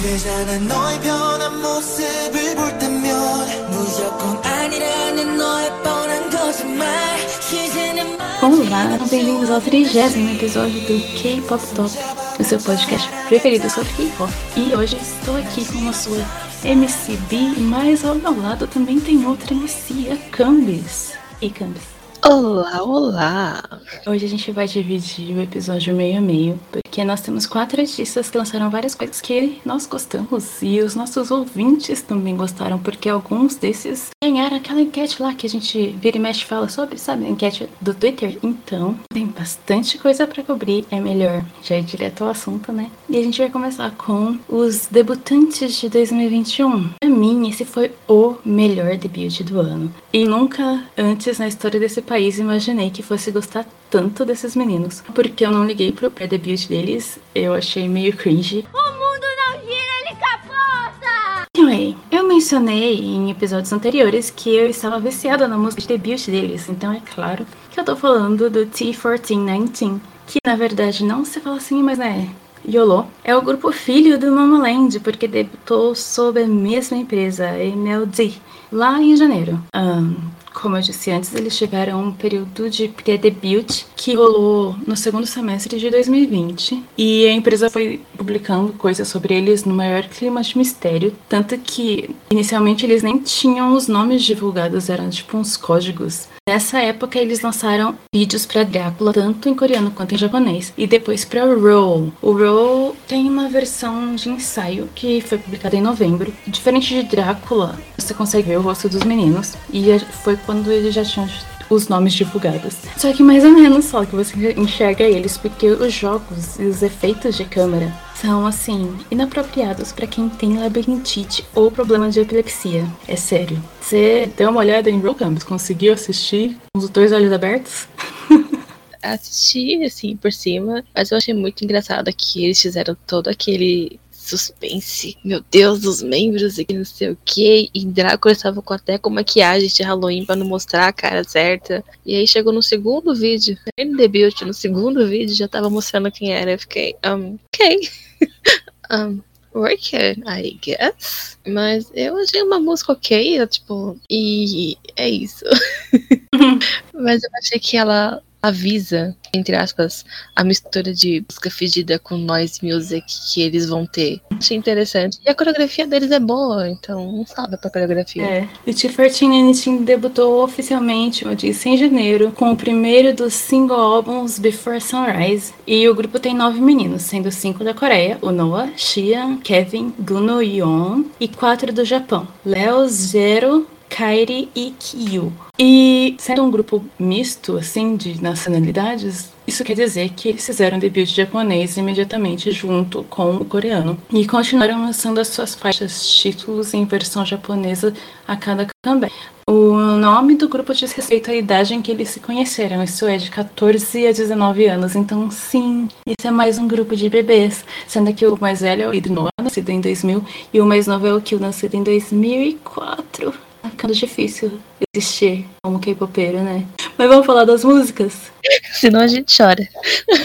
되잖아 너의 변한 모습을 볼 때면 무조건 아니라는 너의 뻔한 거짓말 이제는 Olá, bem-vindos ao trigésimo episódio do K-Pop Top, o seu podcast preferido sobre K-Pop. E hoje estou aqui com a sua MC B, mas ao meu lado também tem outra MC, a Cambis. E Cambis? Olá, olá! Hoje a gente vai dividir o episódio meio a meio, porque nós temos quatro artistas que lançaram várias coisas que nós gostamos e os nossos ouvintes também gostaram, porque alguns desses ganharam aquela enquete lá que a gente vira e mexe fala sobre, sabe? A enquete do Twitter. Então, tem bastante coisa para cobrir, é melhor já ir direto ao assunto, né? E a gente vai começar com os debutantes de 2021. Pra mim, esse foi o melhor debut do ano. E nunca antes na história desse país imaginei que fosse gostar tanto desses meninos. Porque eu não liguei pro pré-debut deles, eu achei meio cringe. O mundo não gira, ele capota! Anyway, eu mencionei em episódios anteriores que eu estava viciada na música de debut deles, então é claro que eu tô falando do T1419, que na verdade não se fala assim, mas né, YOLO, é o grupo filho do Momoland, porque debutou sob a mesma empresa, MLD, lá em janeiro. Um, como eu disse antes, eles tiveram um período de pré-debut que rolou no segundo semestre de 2020 e a empresa foi publicando coisas sobre eles no maior clima de mistério, tanto que inicialmente eles nem tinham os nomes divulgados, eram tipo uns códigos. Nessa época eles lançaram vídeos para Drácula, tanto em coreano quanto em japonês, e depois para Roll. O Roll tem uma versão de ensaio que foi publicada em novembro. Diferente de Drácula, você consegue ver o rosto dos meninos, e foi quando eles já tinham os nomes divulgados. Só que mais ou menos só que você enxerga eles, porque os jogos e os efeitos de câmera são assim inapropriados para quem tem labirintite ou problema de epilepsia. É sério. Você deu uma olhada em Roll Campus, conseguiu assistir com os dois olhos abertos? Assisti assim por cima, mas eu achei muito engraçado que eles fizeram todo aquele suspense. Meu Deus, os membros e não sei o que. E Drácula estava com até com maquiagem de Halloween para não mostrar a cara certa. E aí chegou no segundo vídeo, no debut, no segundo vídeo já tava mostrando quem era. Eu fiquei, um, ok. um, Working, I guess. Mas eu achei uma música ok, tipo, e é isso. Mas eu achei que ela avisa, entre aspas, a mistura de música fedida com noise music que eles vão ter. Achei interessante. E a coreografia deles é boa, então não sabe pra coreografia. É. O T14 Anything debutou oficialmente, eu disse, em janeiro, com o primeiro dos single álbuns Before Sunrise. E o grupo tem nove meninos, sendo cinco da Coreia, o Noah, Xian, Kevin, Guno Yeon e quatro do Japão, Leo, Zero, Kairi e Kyu. E sendo um grupo misto, assim, de nacionalidades, isso quer dizer que eles fizeram debut japonês imediatamente junto com o coreano. E continuaram lançando as suas faixas títulos em versão japonesa a cada comeback. O nome do grupo diz respeito à idade em que eles se conheceram, isso é de 14 a 19 anos. Então, sim, isso é mais um grupo de bebês, sendo que o mais velho é o Id Noah, nascido em 2000, e o mais novo é o Kyo, nascido em 2004 ficando difícil existir como K-popeiro, né? Mas vamos falar das músicas? Senão a gente chora.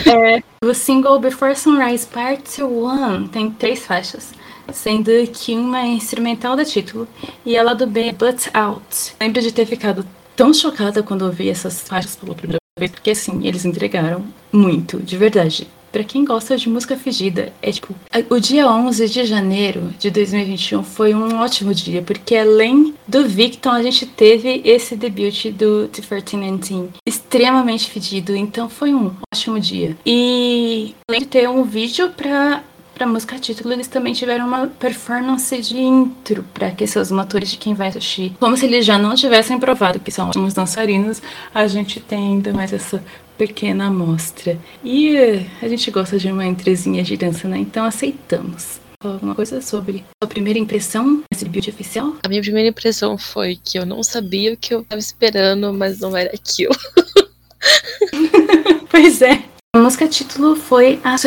É, o single Before Sunrise Part 1 tem três faixas, sendo que uma é instrumental do título e ela do B But Out. Lembro de ter ficado tão chocada quando ouvi essas faixas pela primeira vez, porque assim, eles entregaram muito, de verdade. Pra quem gosta de música fedida, é tipo. O dia 11 de janeiro de 2021 foi um ótimo dia, porque além do Victon, a gente teve esse debut do T1419 extremamente fedido, então foi um ótimo dia. E além de ter um vídeo pra Pra música título, eles também tiveram uma performance de intro para aquecer os motores de quem vai assistir. Como se eles já não tivessem provado que são ótimos dançarinos, a gente tem ainda mais essa pequena amostra. E a gente gosta de uma entrezinha de dança, né? Então aceitamos. Alguma coisa sobre a primeira impressão desse build oficial? A minha primeira impressão foi que eu não sabia o que eu tava esperando, mas não era aquilo. pois é. A música título foi a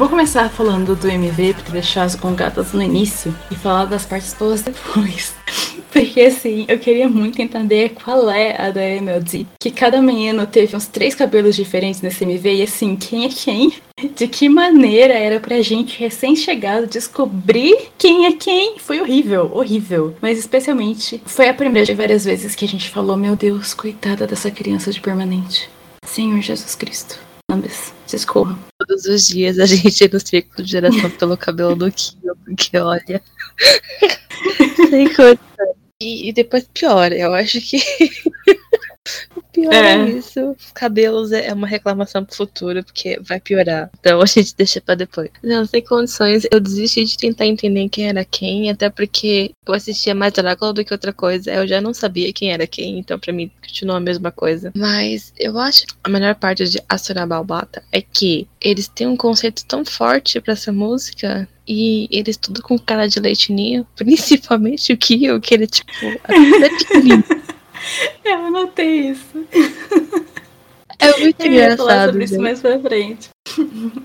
vou começar falando do MV, porque deixar as congatas no início e falar das partes boas depois. Porque assim, eu queria muito entender qual é a da MLD. Que cada menino teve uns três cabelos diferentes nesse MV e assim, quem é quem? De que maneira era pra gente recém-chegado descobrir quem é quem? Foi horrível, horrível. Mas especialmente foi a primeira de várias vezes que a gente falou: Meu Deus, coitada dessa criança de permanente. Senhor Jesus Cristo. Ambas, descorram. Todos os dias a gente no círculo de geração pelo cabelo do Kio, porque olha. Sem condição. E, e depois piora, eu acho que. O pior é. É. isso. Cabelos é é uma reclamação pro futuro, porque vai piorar. Então a gente deixa pra depois. Não, sem condições. Eu desisti de tentar entender quem era quem, até porque eu assistia mais Drácula do que outra coisa. Eu já não sabia quem era quem, então pra mim continua a mesma coisa. Mas eu acho que a melhor parte de Asura Balbata é que eles têm um conceito tão forte pra essa música. E eles tudo com cara de leitinho, principalmente o Kyo, que ele, tipo, até pequenininho. Eu anotei isso. É muito Eu ia falar engraçado. sobre isso mais pra frente.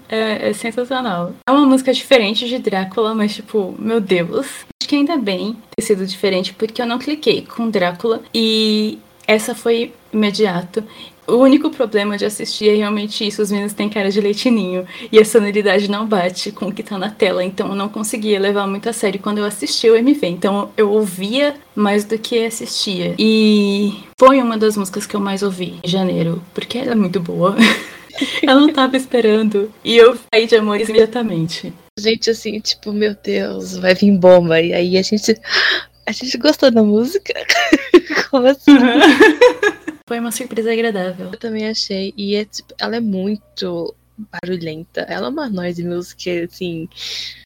É, é sensacional. É uma música diferente de Drácula, mas tipo, meu Deus. Acho que ainda bem ter sido diferente, porque eu não cliquei com Drácula e essa foi imediato. O único problema de assistir é realmente isso, os meninos têm cara de leitinho e a sonoridade não bate com o que tá na tela, então eu não conseguia levar muito a sério quando eu assistia o MV, então eu ouvia mais do que assistia. E foi uma das músicas que eu mais ouvi em janeiro, porque ela é muito boa. eu não tava esperando e eu saí de amores imediatamente. Gente, assim, tipo, meu Deus, vai vir bomba. E aí a gente. A gente gostou da música? Como assim? Foi uma surpresa agradável. Eu também achei. E é, tipo, ela é muito barulhenta. Ela é uma noise music, assim,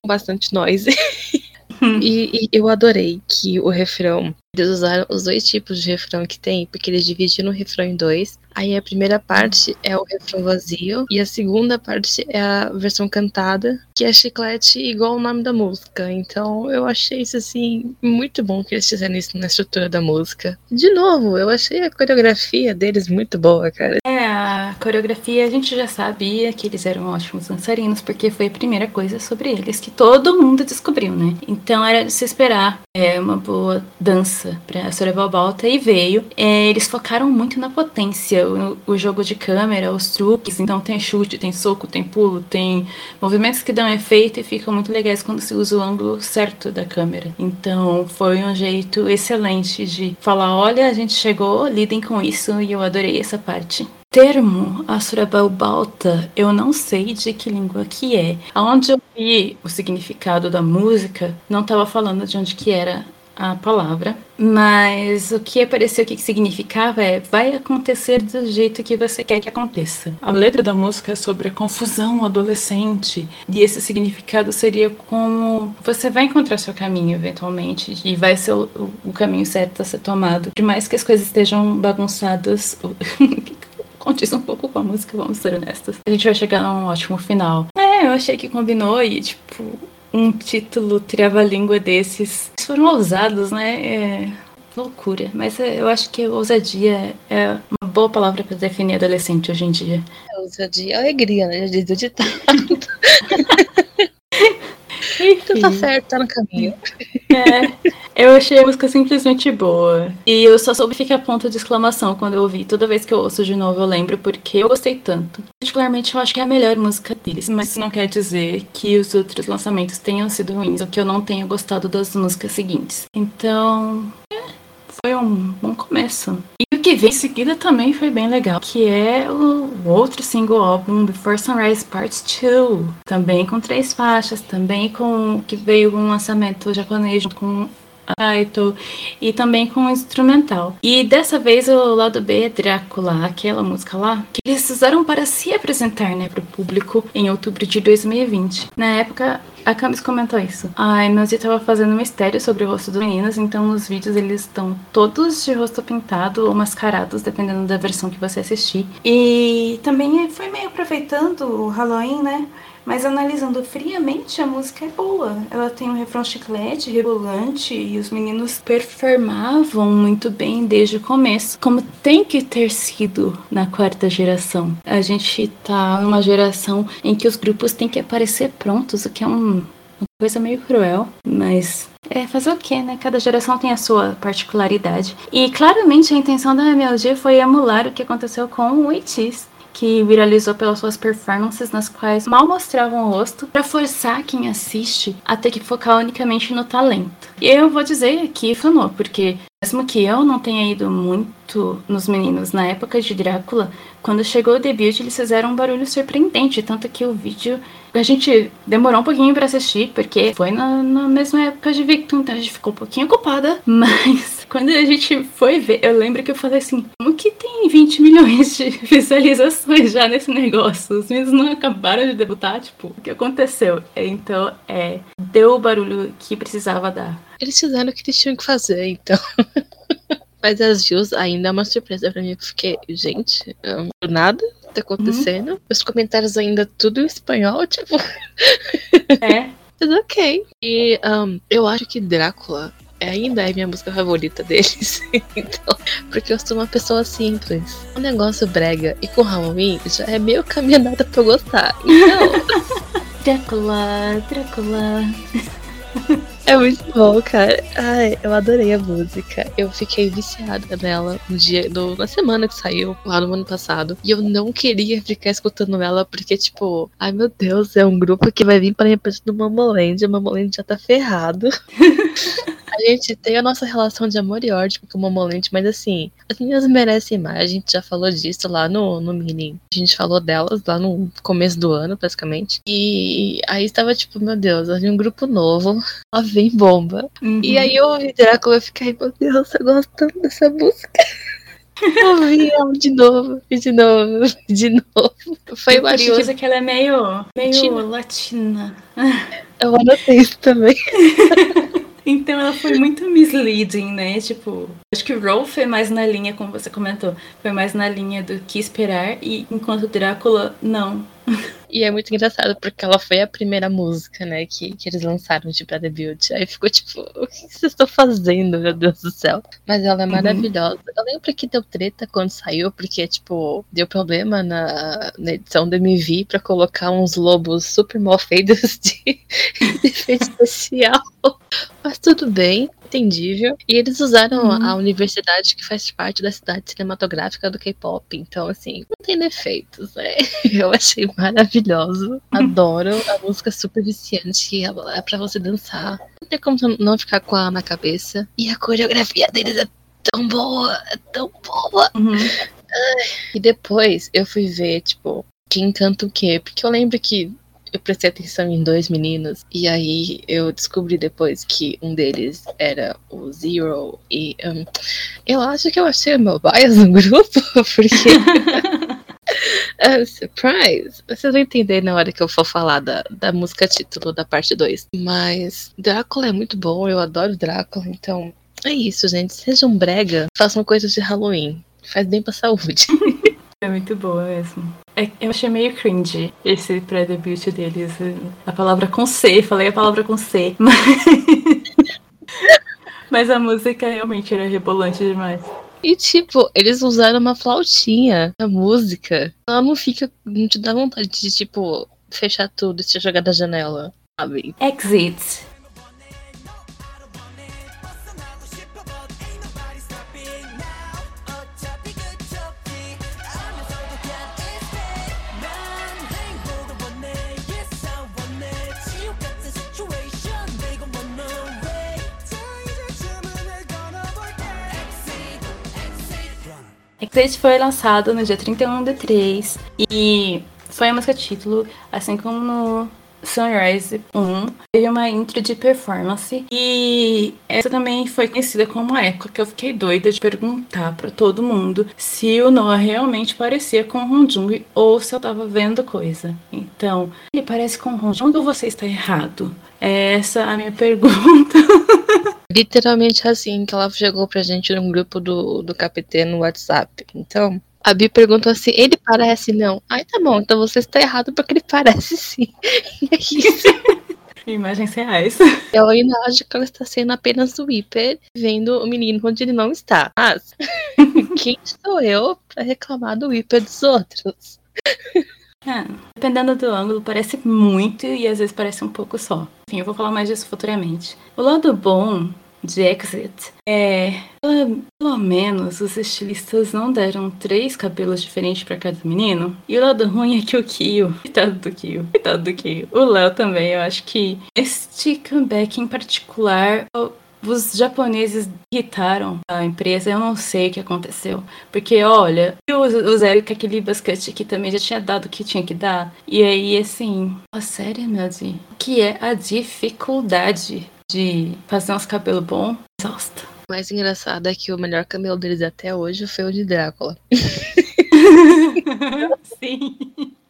com bastante noise. e, e eu adorei que o refrão. Eles usaram os dois tipos de refrão que tem, porque eles dividiram o refrão em dois. Aí a primeira parte é o refrão vazio, e a segunda parte é a versão cantada, que é chiclete igual o nome da música. Então eu achei isso assim muito bom que eles fizeram isso na estrutura da música. De novo, eu achei a coreografia deles muito boa, cara. É, a coreografia a gente já sabia que eles eram ótimos dançarinos, porque foi a primeira coisa sobre eles que todo mundo descobriu, né? Então era de se esperar é, uma boa dança pra Soraya Balta e veio. É, eles focaram muito na potência, o, o jogo de câmera, os truques. Então tem chute, tem soco, tem pulo, tem movimentos que dão efeito e ficam muito legais quando se usa o ângulo certo da câmera. Então foi um jeito excelente de falar: olha, a gente chegou, lidem com isso, e eu adorei essa parte termo Asurabalbalta, eu não sei de que língua que é. Aonde eu vi o significado da música, não estava falando de onde que era a palavra, mas o que apareceu que significava é vai acontecer do jeito que você quer que aconteça. A letra da música é sobre a confusão adolescente e esse significado seria como você vai encontrar seu caminho eventualmente e vai ser o, o- o caminho certo a ser tomado. Por mais que as coisas estejam bagunçadas, condiz um pouco com a música, vamos ser honestos. A gente vai chegar a um ótimo final. É, eu achei que combinou e, tipo, um título trava-língua desses. Eles foram ousados, né? É loucura. Mas é, eu acho que ousadia é uma boa palavra para definir adolescente hoje em dia. Ousadia, alegria, né? Já diz o ditado. Então tá certo, tá no caminho. é, eu achei a música simplesmente boa. E eu só soube ficar ponto de exclamação quando eu ouvi. Toda vez que eu ouço de novo, eu lembro porque eu gostei tanto. Particularmente, eu acho que é a melhor música deles. Mas isso não quer dizer que os outros lançamentos tenham sido ruins ou que eu não tenha gostado das músicas seguintes. Então, é, foi um bom começo. E o que veio em seguida também foi bem legal, que é o outro single álbum, Before Sunrise Part 2. Também com três faixas, também com que veio um lançamento japonês com Aito e também com um instrumental. E dessa vez o lado B é Drácula, aquela música lá, que eles usaram para se apresentar, né, para o público em outubro de 2020. Na época, a Camis comentou isso. A Emily estava fazendo um mistério sobre o rosto dos meninos, então nos vídeos eles estão todos de rosto pintado ou mascarados, dependendo da versão que você assistir. E também foi meio aproveitando o Halloween, né? Mas analisando friamente, a música é boa. Ela tem um refrão chiclete, rebolante, e os meninos performavam muito bem desde o começo, como tem que ter sido na quarta geração. A gente tá numa geração em que os grupos têm que aparecer prontos, o que é um, uma coisa meio cruel, mas é fazer o que, né? Cada geração tem a sua particularidade. E claramente a intenção da MLG foi emular o que aconteceu com o ATEEZ que viralizou pelas suas performances nas quais mal mostravam o rosto para forçar quem assiste a ter que focar unicamente no talento. E eu vou dizer que funcionou, porque mesmo que eu não tenha ido muito nos meninos na época de Drácula, quando chegou o debut eles fizeram um barulho surpreendente, tanto que o vídeo a gente demorou um pouquinho para assistir, porque foi na, na, mesma época de Victor, então a gente ficou um pouquinho ocupada, mas quando a gente foi ver, eu lembro que eu falei assim, como que tem 20 milhões de visualizações já nesse negócio? Os meninos não acabaram de debutar, tipo, o que aconteceu? Então, é, deu o barulho que precisava dar. Eles fizeram o que eles tinham que fazer, então. Mas as views ainda é uma surpresa pra mim, porque, gente, nada tá acontecendo. Uhum. Os comentários ainda tudo em espanhol, tipo. É. Mas ok. E um, eu acho que Drácula ainda é minha música favorita deles. então, porque eu sou uma pessoa simples. O negócio brega e com Halloween já é meio caminhada pra eu gostar. Então. Drácula, Drácula. É muito bom, cara. Ai, eu adorei a música. Eu fiquei viciada nela no dia, no, na semana que saiu, lá no ano passado. E eu não queria ficar escutando ela, porque, tipo, ai meu Deus, é um grupo que vai vir pra representar do Mamoland. O Mamoland já tá ferrado. A gente tem a nossa relação de amor e ódio com o Momolente, mas assim, as meninas merecem mais. A gente já falou disso lá no, no mini. A gente falou delas lá no começo do ano, basicamente. E aí estava tipo, meu Deus, ali um grupo novo, lá vem bomba. Uhum. E aí eu ouvi Drácula e fiquei, meu Deus, eu gosto tanto dessa música. Ouvi ela de novo, de novo, de novo. Foi o curioso que ela é meio, meio latina. latina. Eu anotei isso também. Então ela foi muito misleading, né? Tipo, acho que Rolf é mais na linha, como você comentou, foi mais na linha do que esperar, e enquanto Drácula, não. E é muito engraçado porque ela foi a primeira música, né, que, que eles lançaram de pra debut. Aí ficou tipo, o que vocês estão fazendo, meu Deus do céu? Mas ela é uhum. maravilhosa. Uhum. Eu lembro que deu treta quando saiu, porque, tipo, deu problema na, na edição do MV pra colocar uns lobos super mal feitos de, de efeito especial. Mas tudo bem entendível. E eles usaram uhum. a universidade que faz parte da cidade cinematográfica do K-pop. Então, assim, não tem defeitos, né? Eu achei maravilhoso. Adoro. A música super viciante. É pra você dançar. Não tem como não ficar com a na cabeça. E a coreografia deles é tão boa. É tão boa. Uhum. E depois eu fui ver, tipo, quem canta o quê? Porque eu lembro que eu prestei atenção em dois meninos e aí eu descobri depois que um deles era o Zero e um, eu acho que eu achei o meu bias no grupo porque uh, surprise! Vocês vão entender na hora que eu for falar da, da música título da parte 2. Mas Drácula é muito bom, eu adoro Drácula, então é isso, gente. Sejam brega, façam coisas de Halloween. Faz bem pra saúde. É muito boa mesmo. É, eu achei meio cringe esse pré-debut deles. A palavra com C, falei a palavra com C. Mas, mas a música realmente era rebolante demais. E tipo, eles usaram uma flautinha na música. Ela não fica. Não te dá vontade de, tipo, fechar tudo e se jogar da janela, sabe? Exit. Exit foi lançado no dia 31 de 3 e foi a música título, assim como no Sunrise 1 teve uma intro de performance e essa também foi conhecida como a época que eu fiquei doida de perguntar para todo mundo se o Noah realmente parecia com o Honjung ou se eu tava vendo coisa. Então, ele parece com o Honjung ou você está errado? Essa é a minha pergunta. Literalmente assim que ela chegou pra gente num grupo do, do KPT no WhatsApp. Então, A Bi perguntou assim: ele parece não? Ai, tá bom, então você está errado porque ele parece sim. E é isso. Imagens reais. Eu ainda acho que ela está sendo apenas o hiper, vendo o menino onde ele não está. Mas quem sou eu para reclamar do hiper dos outros? É, dependendo do ângulo, parece muito e às vezes parece um pouco só. Enfim, eu vou falar mais disso futuramente. O lado bom de Exit é. Pelo, pelo menos os estilistas não deram três cabelos diferentes para cada menino. E o lado ruim é que o Kyo. Coitado do Kyo. Coitado do Kyo. O Léo também, eu acho que este comeback em particular. Os japoneses irritaram a empresa, eu não sei o que aconteceu. Porque, olha, o, o Zero com aquele basquete aqui também já tinha dado o que tinha que dar. E aí, assim, a sério, meu Deus, que é a dificuldade de fazer uns cabelos bons, exausta. O mais engraçado é que o melhor cabelo deles até hoje foi o de Drácula. Sim.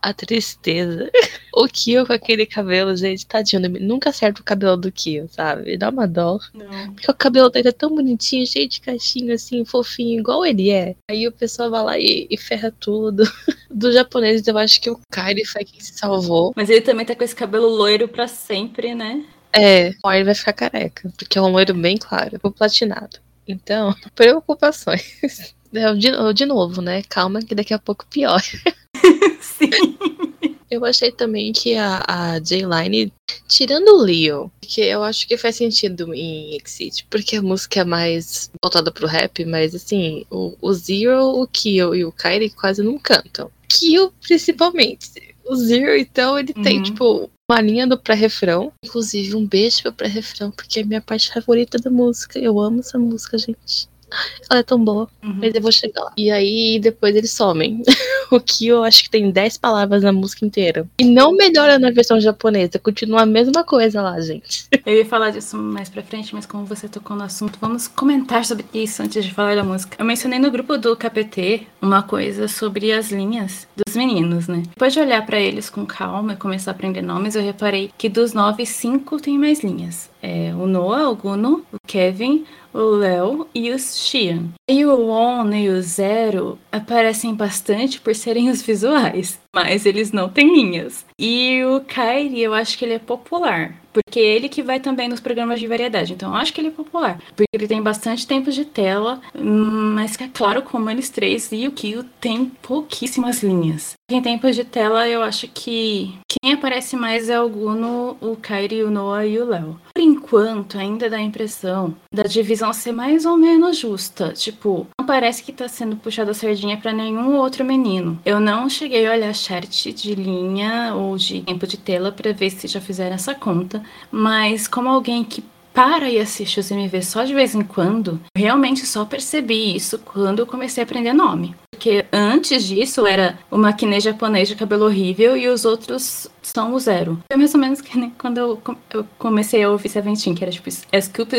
A tristeza. O Kyo com aquele cabelo, gente, tadinho. Nunca acerta o cabelo do Kyo, sabe? Dá uma dó. Não. Porque o cabelo dele é tão bonitinho, cheio de caixinho, assim, fofinho, igual ele é. Aí o pessoal vai lá e, e ferra tudo. Dos japoneses, eu acho que o Kairi foi quem se salvou. Mas ele também tá com esse cabelo loiro pra sempre, né? É, o ele vai ficar careca, porque é um loiro bem claro, o platinado. Então, preocupações. De, de novo, né? Calma que daqui a pouco pior. Sim. Eu achei também que a, a J-Line, tirando o Leo, que eu acho que faz sentido em Exit, porque a música é mais voltada pro rap, mas assim, o, o Zero, o Kyo e o Kairi quase não cantam. Kyo, principalmente. O Zero, então, ele uhum. tem, tipo, uma linha do pré-refrão. Inclusive, um beijo pro pré-refrão, porque é a minha parte favorita da música. Eu amo essa música, gente. Ela é tão boa, uhum. mas eu vou chegar lá. E aí depois eles somem. o que eu acho que tem 10 palavras na música inteira. E não melhora na versão japonesa, continua a mesma coisa lá, gente. Eu ia falar disso mais pra frente, mas como você tocou no assunto, vamos comentar sobre isso antes de falar da música. Eu mencionei no grupo do KPT uma coisa sobre as linhas dos meninos, né? Depois de olhar para eles com calma e começar a aprender nomes, eu reparei que dos nove, cinco tem mais linhas. É, o Noah, o Guno, o Kevin, o Léo e o Xian. E o On e o Zero aparecem bastante por serem os visuais, mas eles não têm linhas. E o Kairi, eu acho que ele é popular, porque é ele que vai também nos programas de variedade, então eu acho que ele é popular, porque ele tem bastante tempo de tela, mas que é claro como eles três e o Kyo tem pouquíssimas linhas. Em tempos de tela, eu acho que quem aparece mais é o Guno, o Kairi, o Noah e o Léo. Por enquanto, ainda dá a impressão da divisão ser mais ou menos justa. Tipo, não parece que tá sendo puxada a sardinha para nenhum outro menino. Eu não cheguei a olhar chart de linha ou de tempo de tela para ver se já fizeram essa conta, mas como alguém que para e assiste os MV só de vez em quando, realmente só percebi isso quando eu comecei a aprender nome. Porque antes disso era o maquinê japonês de cabelo horrível e os outros são o zero. Foi mais ou menos que nem quando eu, eu comecei a ouvir Seventeen, que era tipo Scoop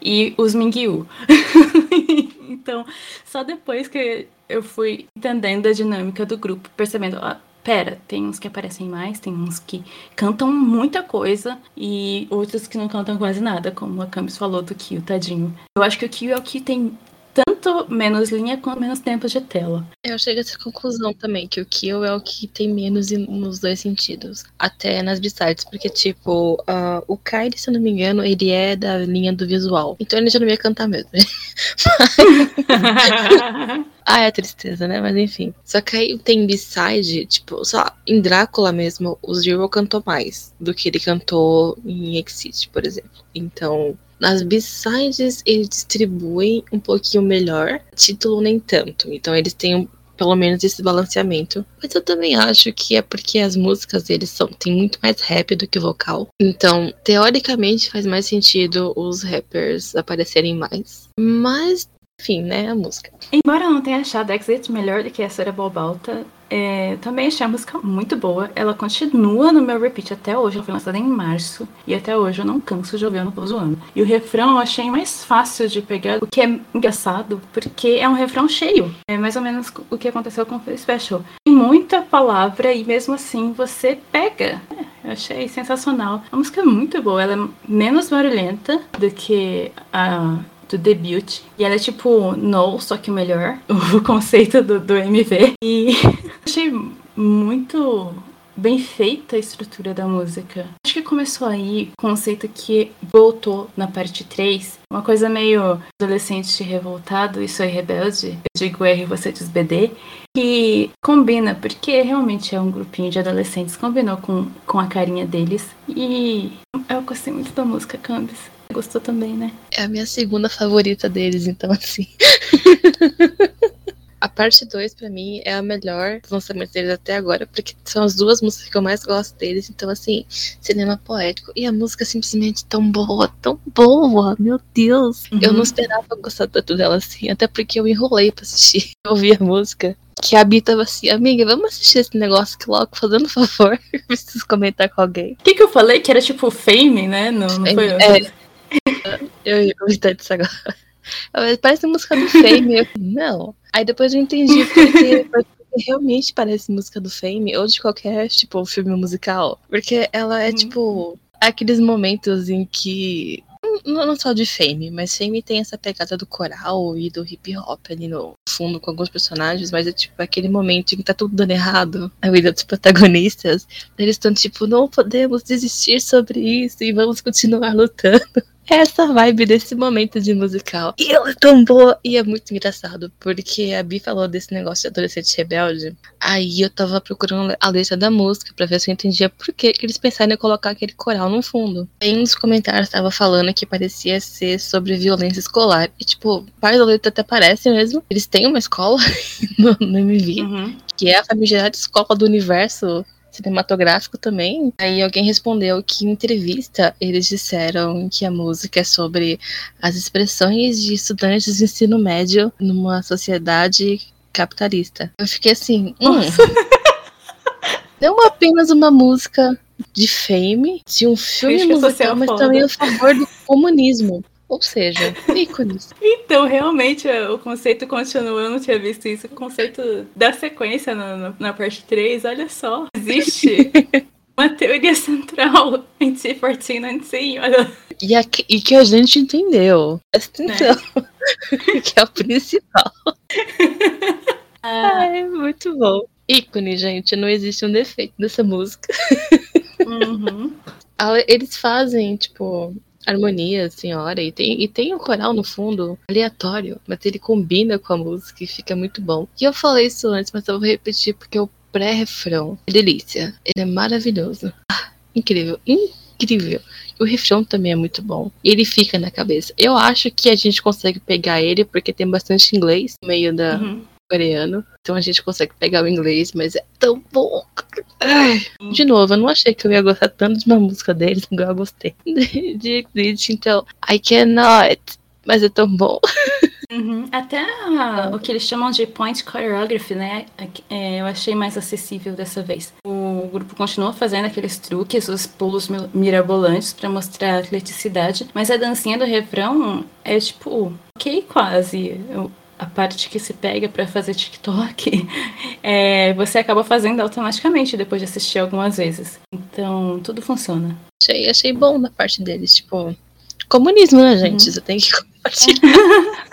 e os Mingyu. então, só depois que eu fui entendendo a dinâmica do grupo, percebendo, ah, pera, tem uns que aparecem mais, tem uns que cantam muita coisa e outros que não cantam quase nada, como a Camis falou do Kyo, tadinho. Eu acho que o Kyo é o que tem tanto menos linha quanto menos tempo de tela. Eu chego a essa conclusão também, que o Kill é o que tem menos nos dois sentidos. Até nas b-sides, porque, tipo, uh, o Kylie, se eu não me engano, ele é da linha do visual. Então ele já não ia cantar mesmo. ah, é tristeza, né? Mas enfim. Só que aí tem b-side, tipo, só em Drácula mesmo, o Zero cantou mais do que ele cantou em Exit, por exemplo. Então, nas B-sides eles distribuem um pouquinho melhor, título nem tanto. Então eles têm pelo menos esse balanceamento. Mas eu também acho que é porque as músicas deles são tem muito mais rap do que vocal. Então, teoricamente faz mais sentido os rappers aparecerem mais. Mas enfim, né, a música. Embora eu não tenha achado Exit melhor do que a Sora Bobalta, é, também achei a música muito boa. Ela continua no meu repeat até hoje. Ela foi lançada em março. E até hoje eu não canso de ouvir, eu não tô zoando. E o refrão eu achei mais fácil de pegar, o que é engraçado, porque é um refrão cheio. É mais ou menos o que aconteceu com o Special. Tem muita palavra e mesmo assim você pega. É, eu achei sensacional. A música é muito boa. Ela é menos barulhenta do que a do debut. E ela é tipo No, só que melhor. O conceito do, do MV. E achei muito bem feita a estrutura da música. Acho que começou aí o conceito que voltou na parte 3. Uma coisa meio adolescente revoltado, isso aí rebelde. Eu digo R, você diz BD. Que combina, porque realmente é um grupinho de adolescentes. Combinou com, com a carinha deles. E eu gostei muito da música, Cambis. Gostou também, né? É a minha segunda favorita deles, então assim. A parte 2, pra mim, é a melhor dos lançamentos deles até agora, porque são as duas músicas que eu mais gosto deles. Então, assim, cinema poético. E a música é simplesmente tão boa, tão boa, meu Deus. Uhum. Eu não esperava gostar tanto dela assim, até porque eu enrolei pra assistir. Eu ouvi a música. Que a Bi tava assim, amiga, vamos assistir esse negócio aqui logo, fazendo um favor. Preciso comentar com alguém. O que, que eu falei? Que era tipo Fame, né? Não, não foi É. Eu ia comentar disso agora. Parece música do Fame. Eu, não. Aí depois eu entendi porque, porque realmente parece música do Fame ou de qualquer, tipo, filme musical. Porque ela é, Uhum. tipo, aqueles momentos em que. Não, não só de Fame, mas Fame tem essa pegada do coral e do hip hop ali no fundo com alguns personagens, mas é tipo aquele momento em que tá tudo dando errado na vida dos protagonistas. Eles estão tipo, não podemos desistir sobre isso e vamos continuar lutando. Essa vibe desse momento de musical. E ela é tão boa e é muito engraçado, porque a Bi falou desse negócio de adolescente rebelde. Aí eu tava procurando a letra da música pra ver se eu entendia por que, que eles pensaram em colocar aquele coral no fundo. Aí um dos comentários tava falando que parecia ser sobre violência escolar. E tipo, parte da letra até parece mesmo. Eles têm uma escola no, no MV Uhum. que é a famigerada escola do universo cinematográfico também. Aí alguém respondeu que em entrevista eles disseram que a música é sobre as expressões de estudantes de ensino médio numa sociedade capitalista. Eu fiquei assim, hum, não apenas uma música de fame, de um filme Crítica musical, social mas também a favor do comunismo. Ou seja, ícones. Então, realmente, o conceito continua, eu não tinha visto isso. O conceito da sequência na, na, na parte 3, olha só, existe uma teoria central em T1419, olha. E, a, e que a gente entendeu. Presta atenção. que é o principal. Ah, Ai, muito bom. Ícone, gente. Não existe um defeito dessa música. uhum. Eles fazem, tipo, harmonia, senhora, e tem, e tem um coral no fundo, aleatório, mas ele combina com a música e fica muito bom. E eu falei isso antes, mas eu vou repetir porque o pré-refrão é delícia. Ele é maravilhoso. Ah, incrível, incrível. O refrão também é muito bom. Ele fica na cabeça. Eu acho que a gente consegue pegar ele porque tem bastante inglês no meio da Uhum. Coreano. Então a gente consegue pegar o inglês, mas é tão bom. Ai, de novo, eu não achei que eu ia gostar tanto de uma música deles, igual eu gostei de Exit, então I cannot. Mas é tão bom. Uhum. Até o que eles chamam de point choreography, né? é, eu achei mais acessível dessa vez. O grupo continua fazendo aqueles truques, os pulos mi- mirabolantes pra mostrar atleticidade, mas a dancinha do refrão é tipo, ok, quase. Eu- a parte que se pega pra fazer TikTok, é, você acaba fazendo automaticamente depois de assistir algumas vezes. Então, tudo funciona. Achei, achei bom da parte deles, tipo, comunismo, né, gente? Você tem que compartilhar.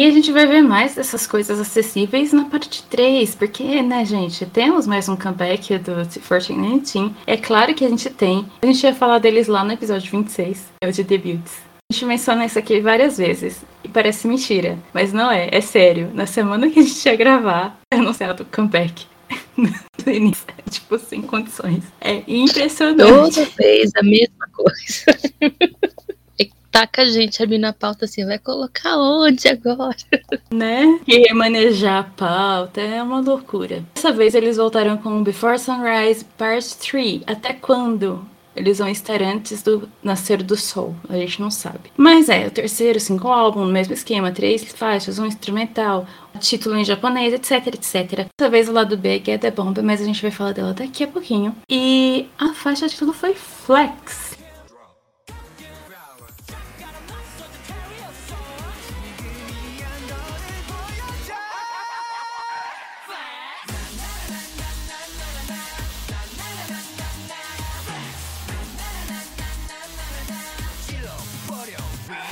E a gente vai ver mais dessas coisas acessíveis na parte 3, porque, né, gente, temos mais um comeback do T1419. É claro que a gente tem. A gente ia falar deles lá no episódio 26, é o de debuts. A gente menciona isso aqui várias vezes. E parece mentira, mas não é, é sério. Na semana que a gente ia gravar, é anunciado o comeback. do início, é, tipo, sem condições. É impressionante. Toda vez a mesma coisa. E taca a gente ali na pauta assim, vai colocar onde agora? né? Que remanejar a pauta é uma loucura. Dessa vez eles voltaram com Before Sunrise Part 3. Até quando? Eles vão estar antes do nascer do sol, a gente não sabe. Mas é, o terceiro, cinco álbum, no mesmo esquema, três faixas, um instrumental, título em japonês, etc, etc. Dessa vez o lado B é Get the Bomb, mas a gente vai falar dela daqui a pouquinho. E a faixa de título foi Flex.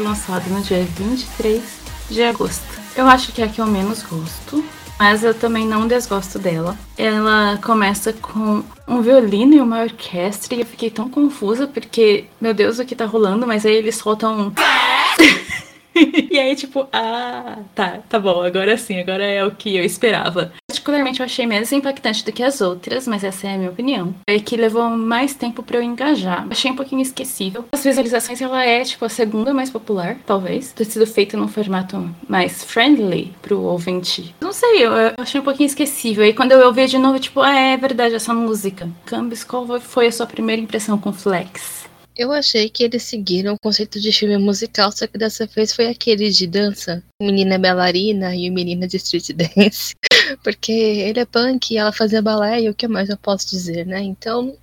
Lançado no dia 23 de agosto. Eu acho que é a que eu menos gosto, mas eu também não desgosto dela. Ela começa com um violino e uma orquestra e eu fiquei tão confusa porque, meu Deus, o que tá rolando? Mas aí eles soltam um. e aí, tipo, ah, tá, tá bom, agora sim, agora é o que eu esperava. Particularmente eu achei menos impactante do que as outras, mas essa é a minha opinião. É que levou mais tempo para eu engajar. Achei um pouquinho esquecível. As visualizações, ela é, tipo, a segunda mais popular, talvez. Ter sido feita num formato mais friendly pro ouvinte. Não sei, eu, eu achei um pouquinho esquecível. E quando eu ouvi de novo, tipo, ah, é verdade, essa música. Cambis, qual foi a sua primeira impressão com Flex? Eu achei que eles seguiram o conceito de filme musical, só que dessa vez foi aquele de dança. Menina bailarina e o menina de street dance. Porque ele é punk e ela fazia balé e o que mais eu posso dizer, né? Então,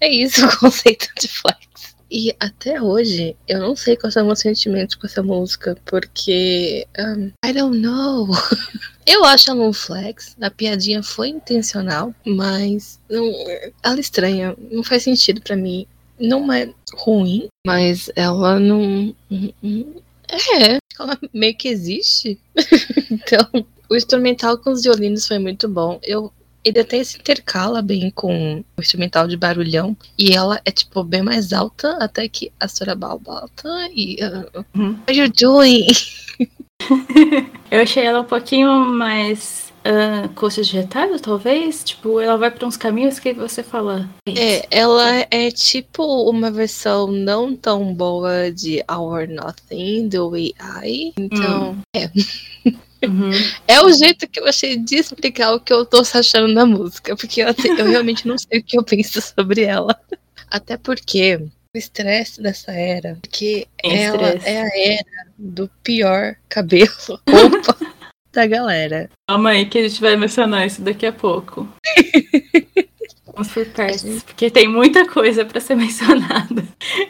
é isso o conceito de flex. E até hoje, eu não sei quais são meus sentimentos com essa música, porque. Um, I don't know. Eu acho ela um flex, a piadinha foi intencional, mas não, ela é estranha, não faz sentido para mim não é ruim, mas ela não. É, ela meio que existe. então, o instrumental com os violinos foi muito bom. Eu ele até se intercala bem com o instrumental de barulhão. E ela é, tipo, bem mais alta até que a Sorabaubalta. E. Uh, uhum. What are you doing? Eu achei ela um pouquinho mais uh, coxas de retalho, talvez? Tipo, ela vai para uns caminhos que você fala. É, ela é tipo uma versão não tão boa de Our Nothing do AI. Então, hum. é. Uhum. É o jeito que eu achei de explicar o que eu tô achando da música, porque eu, eu realmente não sei o que eu penso sobre ela. Até porque o estresse dessa era, porque ela é a era do pior cabelo, roupa da galera. Calma aí que a gente vai mencionar isso daqui a pouco. Vamos por partes, porque tem muita coisa para ser mencionada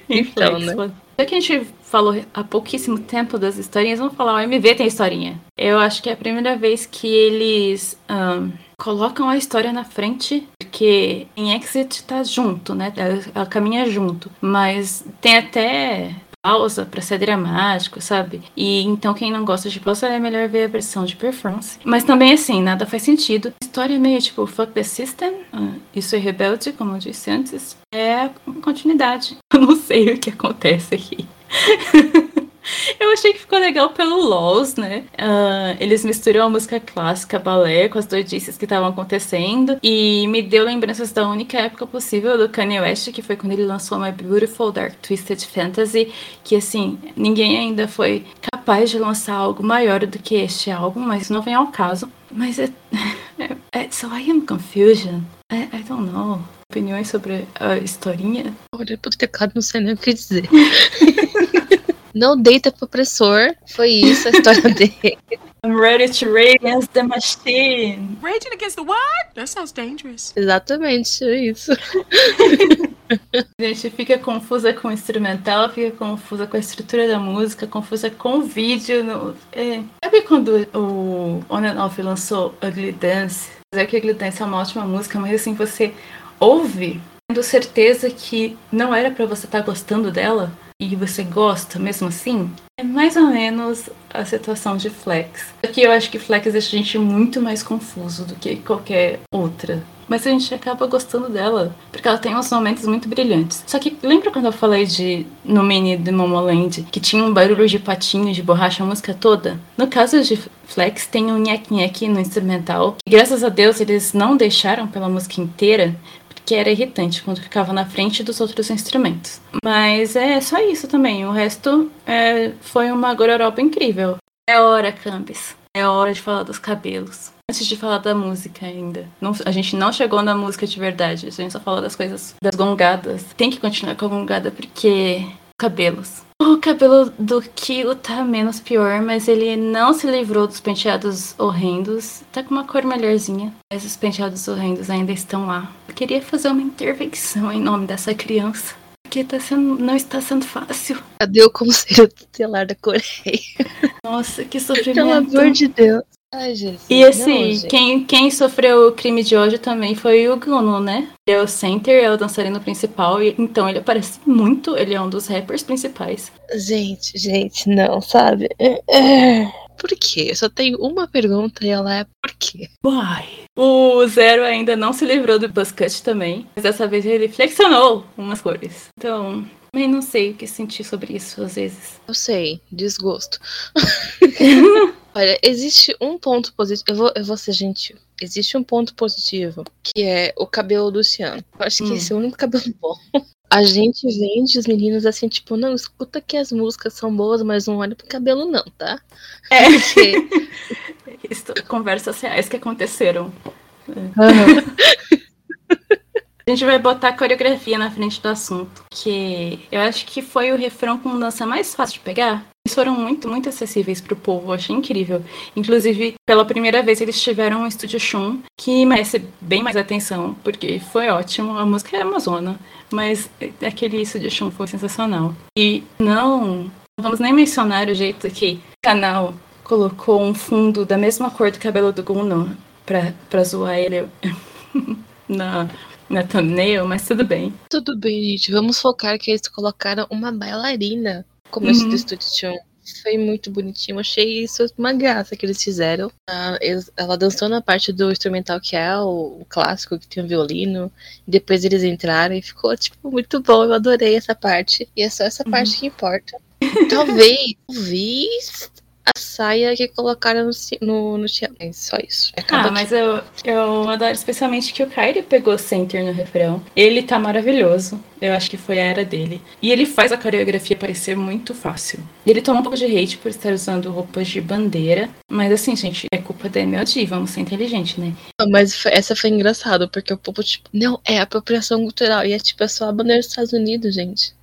em então, Flex. Né? Já que a gente falou há pouquíssimo tempo das historinhas, vamos falar, o MV tem historinha. Eu acho que é a primeira vez que eles um, colocam a história na frente, porque em Exit tá junto, né? Ela, ela caminha junto. Mas tem até pausa para ser dramático, sabe? E então quem não gosta de pausa é melhor ver a versão de performance. Mas também assim, nada faz sentido. A história é meio tipo fuck the system, uh, isso é rebelde, como eu disse antes. É continuidade. Eu não sei o que acontece aqui. Eu achei que ficou legal pelo LOLs, né? Uh, eles misturam a música clássica, balé, com as doidices que estavam acontecendo. E me deu lembranças da única época possível do Kanye West, que foi quando ele lançou My Beautiful Dark Twisted Fantasy. Que assim, ninguém ainda foi capaz de lançar algo maior do que este álbum, mas não vem ao caso. Mas é. é, é so I am confusion. I, I don't know. Opiniões sobre a historinha? Olha pro teclado, não sei nem o que dizer. Não deita pro opressor. Foi isso a história dele. I'm ready to rage against the machine. Raging against the what? That sounds dangerous. Exatamente, é isso. A gente fica confusa com o instrumental, fica confusa com a estrutura da música, confusa com o vídeo. No... É. Sabe quando o On and Off lançou Ugly Dance? É que Ugly Dance é uma ótima música, mas assim, você ouve tendo certeza que não era para você estar tá gostando dela, e você gosta mesmo assim, é mais ou menos a situação de Flex. Aqui eu acho que Flex deixa a gente muito mais confuso do que qualquer outra. Mas a gente acaba gostando dela, porque ela tem uns momentos muito brilhantes. Só que lembra quando eu falei de no mini de Momoland que tinha um barulho de patinho de borracha a música toda? No caso de Flex, tem um nhec-nhec no instrumental, que graças a Deus eles não deixaram pela música inteira, que era irritante quando ficava na frente dos outros instrumentos. Mas é só isso também. O resto é, foi uma gororoba incrível. É hora, Campes. É hora de falar dos cabelos. Antes de falar da música ainda. Não, a gente não chegou na música de verdade. A gente só falou das coisas, das gongadas. Tem que continuar com a gongada porque. Cabelos. O cabelo do Kyo tá menos pior, mas ele não se livrou dos penteados horrendos. Tá com uma cor melhorzinha, mas os penteados horrendos ainda estão lá. Eu queria fazer uma intervenção em nome dessa criança. Porque tá sendo, não está sendo fácil. Cadê o conselho tutelar da Coreia? Nossa, que sofrimento. Pelo amor de Deus. Ai, Jesus. E assim, Não, quem, quem sofreu o crime de ódio também foi o Guno, né? Ele é o center, é o dançarino principal, e então ele aparece muito, ele é um dos rappers principais. Gente, gente, não, sabe? É, é. Por quê? Eu só tenho uma pergunta e ela é por quê? Uai. O Zero ainda não se livrou do buzzcut também, mas dessa vez ele flexionou umas cores. Então, também não sei o que sentir sobre isso às vezes. Eu sei, desgosto. Olha, existe um ponto positivo. Eu vou, eu vou ser gentil. Existe um ponto positivo, que é o cabelo do Luciano. Eu acho que Hum. esse é o único cabelo bom. A gente vende os meninos assim, tipo, não, escuta que as músicas são boas, mas não olha pro cabelo, não, tá? É. Porque conversas reais que aconteceram. A gente vai botar a coreografia na frente do assunto, que eu acho que foi o refrão com dança mais fácil de pegar. Eles foram muito, muito acessíveis pro povo, eu achei incrível. Inclusive, pela primeira vez, eles tiveram um estúdio Shun que merece bem mais atenção, porque foi ótimo. A música é amazona, mas aquele estúdio Shun foi sensacional. E não, vamos nem mencionar o jeito que o canal colocou um fundo da mesma cor do cabelo do Guno pra, zoar ele na, na thumbnail, mas tudo bem. tudo bem, gente. Vamos focar que eles colocaram uma bailarina começo Uhum. do Studio Chun. Foi muito bonitinho. Achei isso uma graça que eles fizeram. Ah, ela dançou na parte do instrumental que é o, clássico, que tem o violino. E depois eles entraram e ficou, tipo, muito bom. Eu adorei essa parte. E é só essa parte que importa. Talvez, talvez a saia que colocaram no, no, teatro. É só isso. Acaba Ah, aqui. mas eu, eu adoro especialmente que o Kyrie pegou center no refrão. Ele tá maravilhoso. Eu acho que foi a era dele. E ele faz a coreografia parecer muito fácil. E ele toma um pouco de hate por estar usando roupas de bandeira. Mas assim, gente, é culpa da MLG. Vamos ser inteligentes, né? Não, Mas essa foi engraçado, porque o povo, tipo, não, é apropriação cultural. E é tipo, é só a bandeira dos Estados Unidos, gente.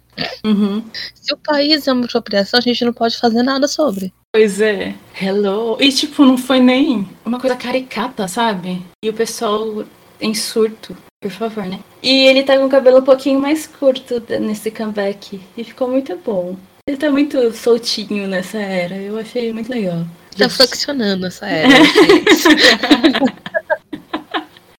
Uhum. Se o país é uma apropriação, a gente não pode fazer nada sobre. Pois é. Hello. E tipo, não foi nem uma coisa caricata, sabe? E o pessoal em surto. Por favor, né? E ele tá com o cabelo um pouquinho mais curto nesse comeback. E ficou muito bom. Ele tá muito soltinho nessa era. Eu achei muito legal. Tá flexionando essa era.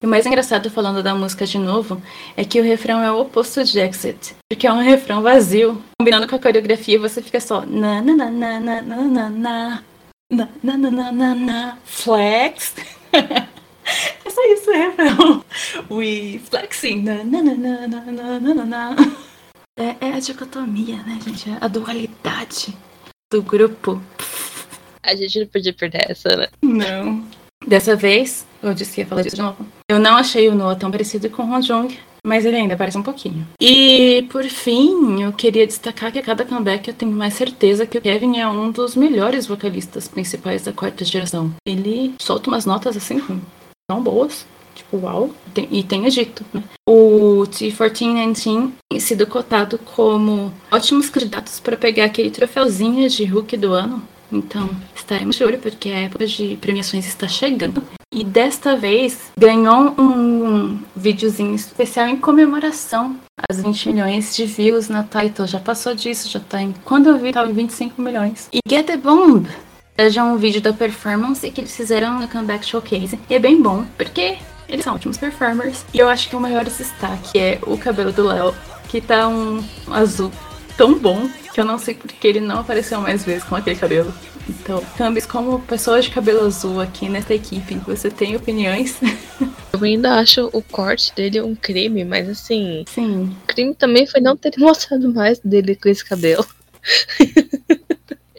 E o mais engraçado falando da música de novo é que o refrão é o oposto de Exit. Porque é um refrão vazio. Combinando com a coreografia, você fica só na na na na na na na na na na na na na flex. É só isso o refrão. We flexing na na na na na na na na. É, é a dicotomia, né, gente? É A dualidade do grupo. a gente não podia perder essa, né? Não. Dessa vez, eu disse que ia falar disso de novo. Eu não achei o Noah tão parecido com o Jung, mas ele ainda parece um pouquinho. E, por fim, eu queria destacar que a cada comeback eu tenho mais certeza que o Kevin é um dos melhores vocalistas principais da quarta geração. Ele solta umas notas assim, tão boas. Tipo, uau. Tem- e tenho dito, né? O T1419 tem sido cotado como ótimos candidatos para pegar aquele troféuzinho de Hulk do ano. Então, estaremos de olho, porque a época de premiações está chegando. E desta vez, ganhou um videozinho especial em comemoração às 20 milhões de views na title. Já passou disso, já tá em... Quando eu vi, tava em 25 milhões. E Get the Bomb é já um vídeo da performance que eles fizeram no Comeback Showcase. E é bem bom, porque eles são ótimos performers. E eu acho que o maior destaque é o cabelo do Léo, que tá um azul tão bom que eu não sei porque ele não apareceu mais vezes com aquele cabelo. Então, Cambis, como pessoa de cabelo azul aqui nessa equipe, você tem opiniões? Eu ainda acho o corte dele um crime, mas assim, Sim. o crime também foi não ter mostrado mais dele com esse cabelo.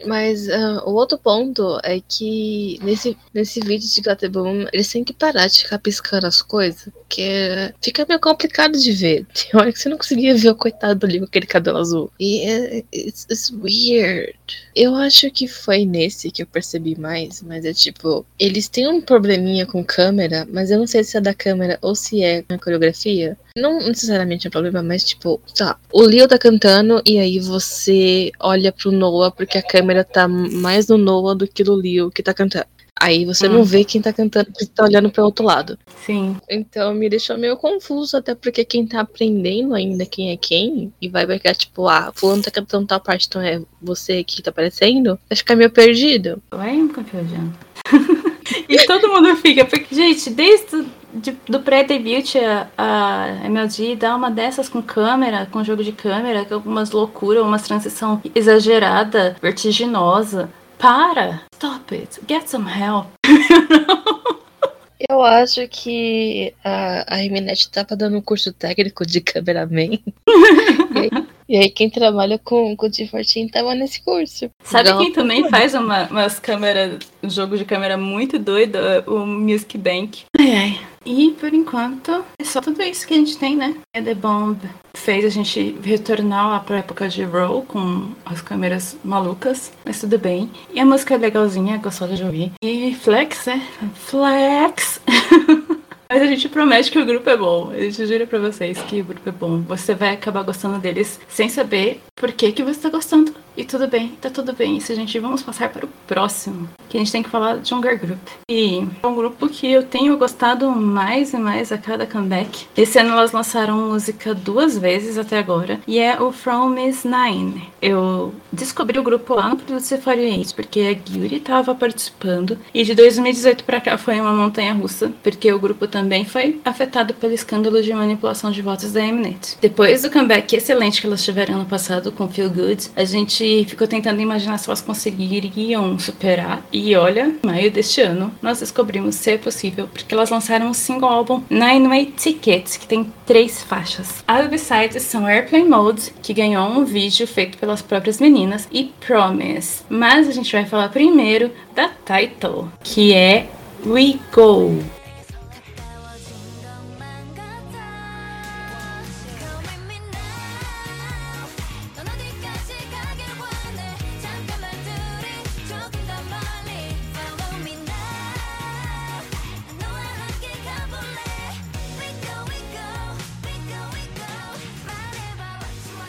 Mas ah, o outro ponto é que nesse, nesse vídeo de Gateboom, eles têm que parar de ficar piscando as coisas, porque fica meio complicado de ver. Tem hora que você não conseguia ver o coitado ali com aquele cabelo azul. E é, it's, it's weird. Eu acho que foi nesse que eu percebi mais, mas é tipo, eles têm um probleminha com câmera, mas eu não sei se é da câmera ou se é na coreografia. Não necessariamente é um problema, mas tipo, tá, o Leo tá cantando e aí você olha pro Noah porque a câmera tá mais no Noah do que no Leo que tá cantando. Aí você não Hum. vê quem tá cantando porque você tá olhando pro outro lado. Sim. Então me deixou meio confuso, até porque quem tá aprendendo ainda quem é quem, e vai pegar, tipo, ah, fulano tá cantando tal parte, então é você que tá aparecendo, vai ficar meio perdido. I am confused. E todo mundo fica, porque, gente, desde de- do pré-debut a, a MLG dá uma dessas com câmera, com jogo de câmera, com algumas loucuras, umas transição exagerada, vertiginosa. Para! Stop it! Get some help! Eu acho que a, a Eminet tava dando um curso técnico de cameraman. e, aí, e aí quem trabalha com, com o T14 tava nesse curso. Sabe Igual- quem também faz uma, umas câmeras, um jogo de câmera muito doido? O Music Bank. Ai, ai. E por enquanto é só tudo isso que a gente tem, né? A The Bomb fez a gente retornar lá pra época de Roll com as câmeras malucas, mas tudo bem. E a música é legalzinha, gostosa de ouvir. E Flex, é? Flex! Mas a gente promete que o grupo é bom. A gente jura pra vocês que o grupo é bom. Você vai acabar gostando deles sem saber por que, que você tá gostando. E tudo bem, tá tudo bem. Isso, gente, vamos passar para o próximo. Que a gente tem que falar de girl group. E é um grupo que eu tenho gostado mais e mais a cada comeback. Esse ano elas lançaram música duas vezes até agora. E é o From Miss Nine. Eu descobri o grupo lá no Producer 48, porque a Gyuri tava participando. E de 2018 pra cá foi uma montanha russa, porque o grupo também foi afetado pelo escândalo de manipulação de votos da Mnet. Depois do comeback excelente que elas tiveram ano passado com Feel Good, a gente ficou tentando imaginar se elas conseguiriam superar. E olha, em maio deste ano, nós descobrimos ser possível, porque elas lançaram um single álbum Nine Way Ticket, que tem três faixas. As B-sides são Airplane Mode, que ganhou um vídeo feito pelas próprias meninas, e Promise. Mas a gente vai falar primeiro da title, que é We Go.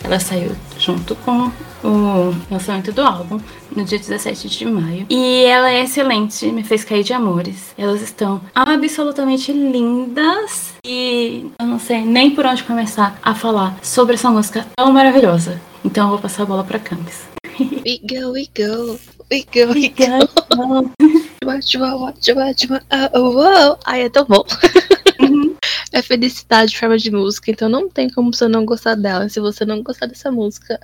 Ela saiu junto com o lançamento do álbum no dia 17 de maio. E ela é excelente, me fez cair de amores. Elas estão absolutamente lindas. E eu não sei nem por onde começar a falar sobre essa música tão maravilhosa. Então eu vou passar a bola pra Camis. We go, we go, we go, we go. Oh, oh, oh. Ai, é tão bom. É felicidade de forma de música, então não tem como você não gostar dela. Se você não gostar dessa música,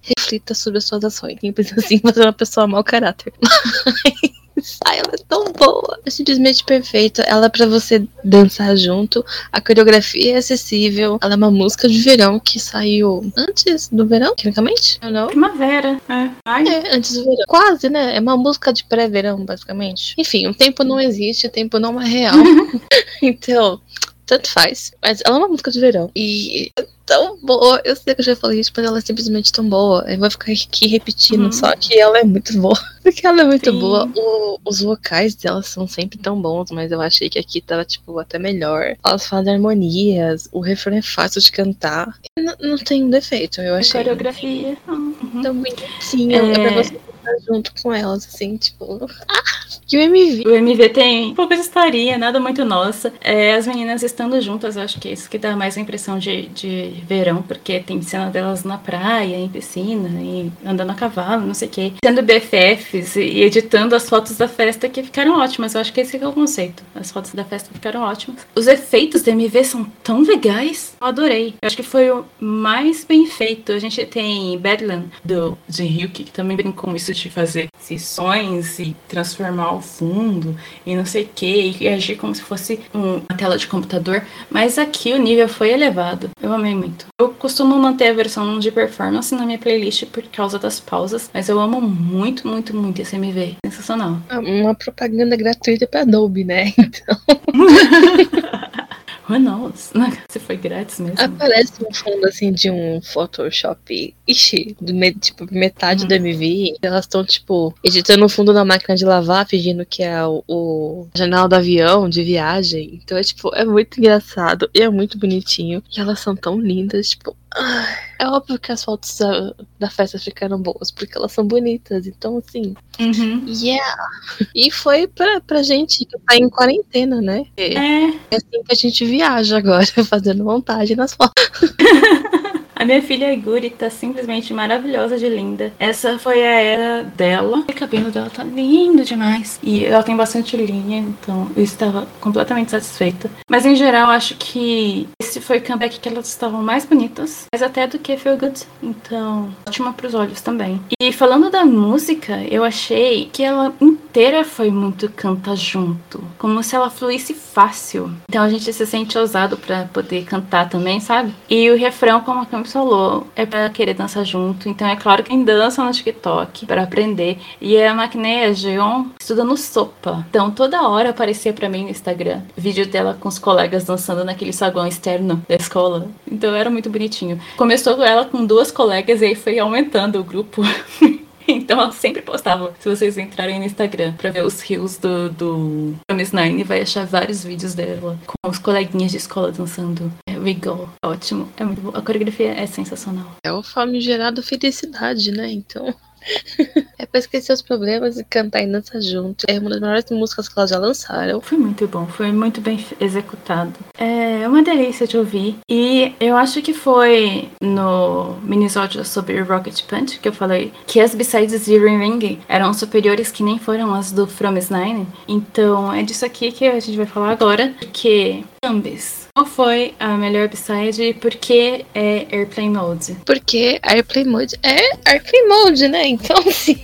reflita sobre as suas ações. Simples assim, você é uma pessoa mau caráter. Mas, ai, ela é tão boa. É simplesmente perfeita. Ela é pra você dançar junto. A coreografia é acessível. Ela é uma música de verão que saiu antes do verão, tecnicamente. Eu não. Primavera. É. Ai, É, antes do verão. Quase, né? É uma música de pré-verão, basicamente. Enfim, o tempo não existe, o tempo não é real. então, tanto faz. Mas ela é uma música de verão. E é tão boa. Eu sei que eu já falei isso, mas ela é simplesmente tão boa. Eu vou ficar aqui repetindo, Uhum. só que ela é muito boa. Porque ela é muito Sim. boa. O- os vocais dela são sempre tão bons, mas eu achei que aqui tava, tipo, até melhor. Elas fazem harmonias, o refrão é fácil de cantar. Não, não tem defeito, eu a achei. coreografia. Uhum. Tão bonitinho. É... É. pra você estar junto com elas, assim, tipo. Ah! E o MV. O MV tem pouco de historinha, nada muito nossa. É, as meninas estando juntas, acho que é isso que dá mais a impressão de, de verão, porque tem cena delas na praia, em piscina, e andando a cavalo, não sei o quê. Sendo BFFs e, editando as fotos da festa que ficaram ótimas. Eu acho que esse que é o conceito. As fotos da festa ficaram ótimas. Os efeitos do MV são tão legais. Eu adorei. Eu acho que foi o mais bem feito. A gente tem Badland do Jin Hyuk, que também brincou com isso de fazer sessões e transformar o fundo e não sei o que, e agir como se fosse um- uma tela de computador. Mas aqui o nível foi elevado. Eu amei muito. Eu costumo manter a versão de performance na minha playlist por causa das pausas, mas eu amo muito, muito, muito esse MV. Sensacional. Uma propaganda gratuita pra Adobe, né? Então, Who knows? Se foi grátis mesmo. aparece um fundo assim de um Photoshop. Ixi, do me- tipo, metade do MV. Elas estão, tipo, editando o fundo da máquina de lavar, fingindo que é o, o janela do avião de viagem. Então é tipo, é muito engraçado e é muito bonitinho. E elas são tão lindas, tipo. É óbvio que as fotos da, da festa ficaram boas, porque elas são bonitas. Então, assim, Uhum. Yeah! E foi pra, pra gente que tá em quarentena, né? É É, assim que a gente viaja agora, fazendo montagem nas fotos. A minha filha Guri tá simplesmente maravilhosa de linda. Essa foi a era dela. O cabelo dela tá lindo demais. E ela tem bastante linha, então eu estava completamente satisfeita. Mas em geral, acho que esse foi o comeback que elas estavam mais bonitas. Mais até do que Feel Good. Então, ótima pros olhos também. E falando da música, eu achei que ela inteira foi muito canta junto. Como se ela fluísse fácil. Então a gente se sente ousado pra poder cantar também, sabe? E o refrão, como a falou, é pra querer dançar junto. Então é claro que quem dança no TikTok pra aprender. E a Maquiné, a Jeon, estuda no Sopa. Então toda hora aparecia pra mim no Instagram vídeo dela com os colegas dançando naquele saguão externo da escola. Então era muito bonitinho. Começou ela com duas colegas e aí foi aumentando o grupo. Então ela sempre postava. Se vocês entrarem no Instagram pra ver os rios do, do Promise Nine, vai achar vários vídeos dela com os coleguinhas de escola dançando. We Go. Ótimo. É muito bom. A coreografia é sensacional. É o famigerado felicidade, né? Então. é pra esquecer os problemas e cantar e dançar junto. É uma das melhores músicas que elas já lançaram. Foi muito bom, foi muito bem executado. É uma delícia de ouvir. E eu acho que foi no minisódio sobre Rocket Punch que eu falei que as B-sides de Ring Ring eram superiores que nem foram as do Promise Nine. Então é disso aqui que a gente vai falar agora. Porque ambas. Qual foi a melhor B-side e por que é Airplane Mode? Porque Airplay Mode é Airplay Mode, né? Então, assim.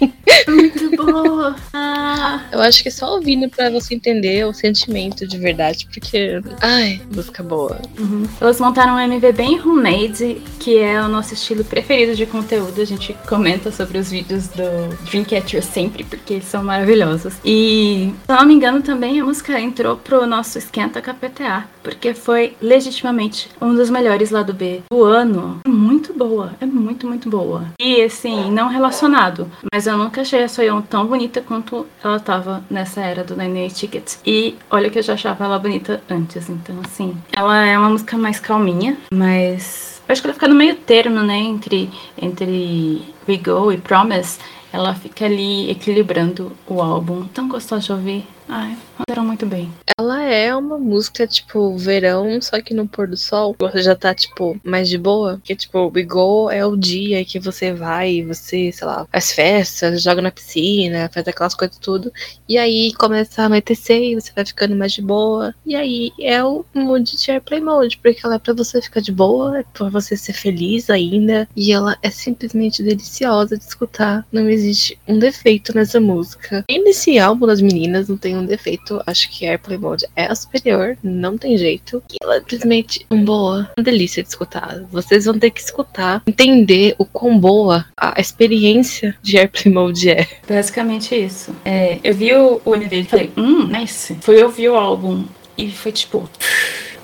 Muito boa! Ah, Eu acho que é só ouvindo pra você entender o sentimento de verdade. Porque. Ai, música boa. Uhum. Elas montaram um MV bem homemade, que é o nosso estilo preferido de conteúdo. A gente comenta sobre os vídeos do Dreamcatcher sempre, porque eles são maravilhosos. E, se eu não me engano, também a música entrou pro nosso Esquenta KPTA, porque foi legitimamente um dos melhores lá do B do ano. É muito boa, é muito, muito boa. E, assim, não relacionado, mas eu nunca achei a Soyeon tão bonita quanto ela tava nessa era do Nine Ticket. E olha que eu já achava ela bonita antes, então, assim, ela é uma música mais calminha, mas eu acho que ela fica no meio termo, né, entre, entre We Go e Promise. Ela fica ali equilibrando o álbum. Tão gostosa de ouvir. Ai, mandaram muito bem. Ela é uma música, tipo, verão, só que no pôr do sol. Você já tá, tipo, mais de boa. Porque, tipo, Go é o dia que você vai, você, sei lá, faz festas, joga na piscina, faz aquelas coisas tudo. E aí começa a anoitecer e você vai ficando mais de boa. E aí é o mood de Airplay Mode, porque ela é pra você ficar de boa, é pra você ser feliz ainda. E ela é simplesmente deliciosa de escutar. Não existe um defeito nessa música. E nesse álbum das meninas não tem um defeito. Acho que Airplay Mode é superior, não tem jeito. E ela é simplesmente um boa, uma delícia de escutar. Vocês vão ter que escutar, entender o quão boa a experiência de Airplay Mode é. Basicamente isso. É, eu vi o, o MV e falei, hum, nice. Fui ouvir o álbum e foi tipo.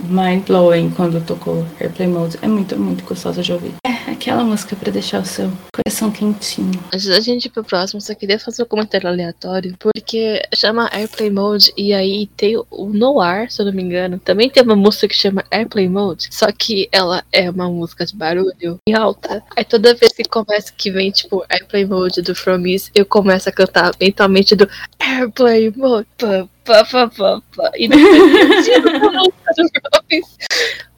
Mind blowing quando tocou Airplay Mode. É muito, muito gostosa de ouvir. É aquela música pra deixar o seu coração quentinho. Antes da gente ir pro próximo, só queria fazer um comentário aleatório, porque chama Airplay Mode e aí tem o Noir, se eu não me engano. Também tem uma música que chama Airplay Mode, só que ela é uma música de barulho em alta. Aí toda vez que começa que vem, tipo, Airplay Mode do From Is, eu começo a cantar mentalmente do Airplay Mode. Pá, pá, pá, pá, pá. E depois eu tiro a música do From.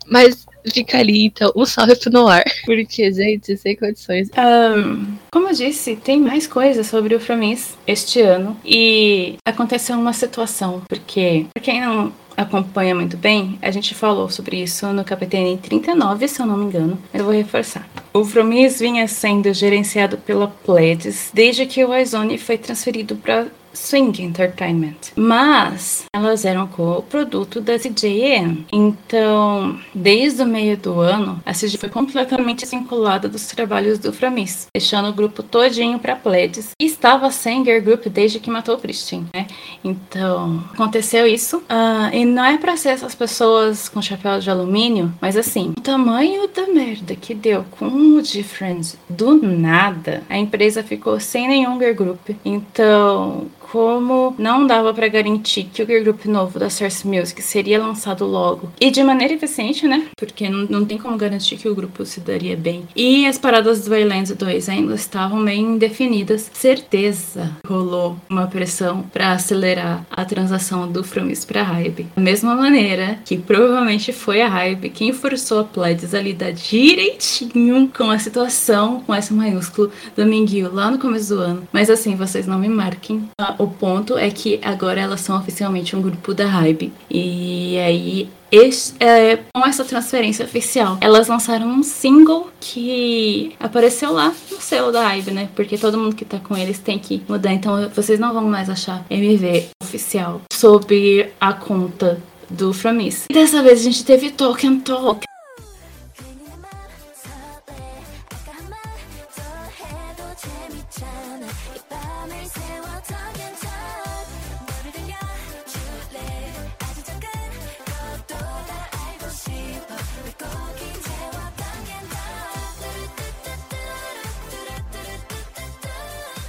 Mas fica ali, então, um salve pro Noir. Porque, gente, sem condições. Ahn, como eu disse, tem mais coisas sobre o Framis este ano. E aconteceu uma situação, porque, pra quem não acompanha muito bem, a gente falou sobre isso no KPTN 39, se eu não me engano. Mas eu vou reforçar. O Framis vinha sendo gerenciado pela Pledis desde que o iZone foi transferido para Swing Entertainment. Mas elas eram co-produto da CJN. Então, desde o meio do ano, a CJ foi completamente desvinculada dos trabalhos do Framis, deixando o grupo todinho para Pledis. E estava sem Girl Group desde que matou o Pristin, né? Então, aconteceu isso. Ah, e não é pra ser essas pessoas com chapéu de alumínio, mas assim, o tamanho da merda que deu com o Difference do nada, a empresa ficou sem nenhum Girl Group. Então, como não dava pra garantir que o girl group novo da Source Music seria lançado logo e de maneira eficiente, né? Porque não, não tem como garantir que o grupo se daria bem. E as paradas do Islands 2 ainda estavam meio indefinidas. Certeza rolou uma pressão pra acelerar a transação do Fromis pra Hybe. Da mesma maneira que provavelmente foi a Hybe quem forçou a Pledis a lidar direitinho com a situação, com S maiúsculo, do Mingyu lá no começo do ano. Mas assim, vocês não me marquem. O ponto é que agora elas são oficialmente um grupo da Hybe. E aí esse- é, com essa transferência oficial, elas lançaram um single que apareceu lá no selo da Hybe, né? Porque todo mundo que tá com eles tem que mudar. Então vocês não vão mais achar MV oficial sob a conta do Framis. E dessa vez a gente teve and Talk.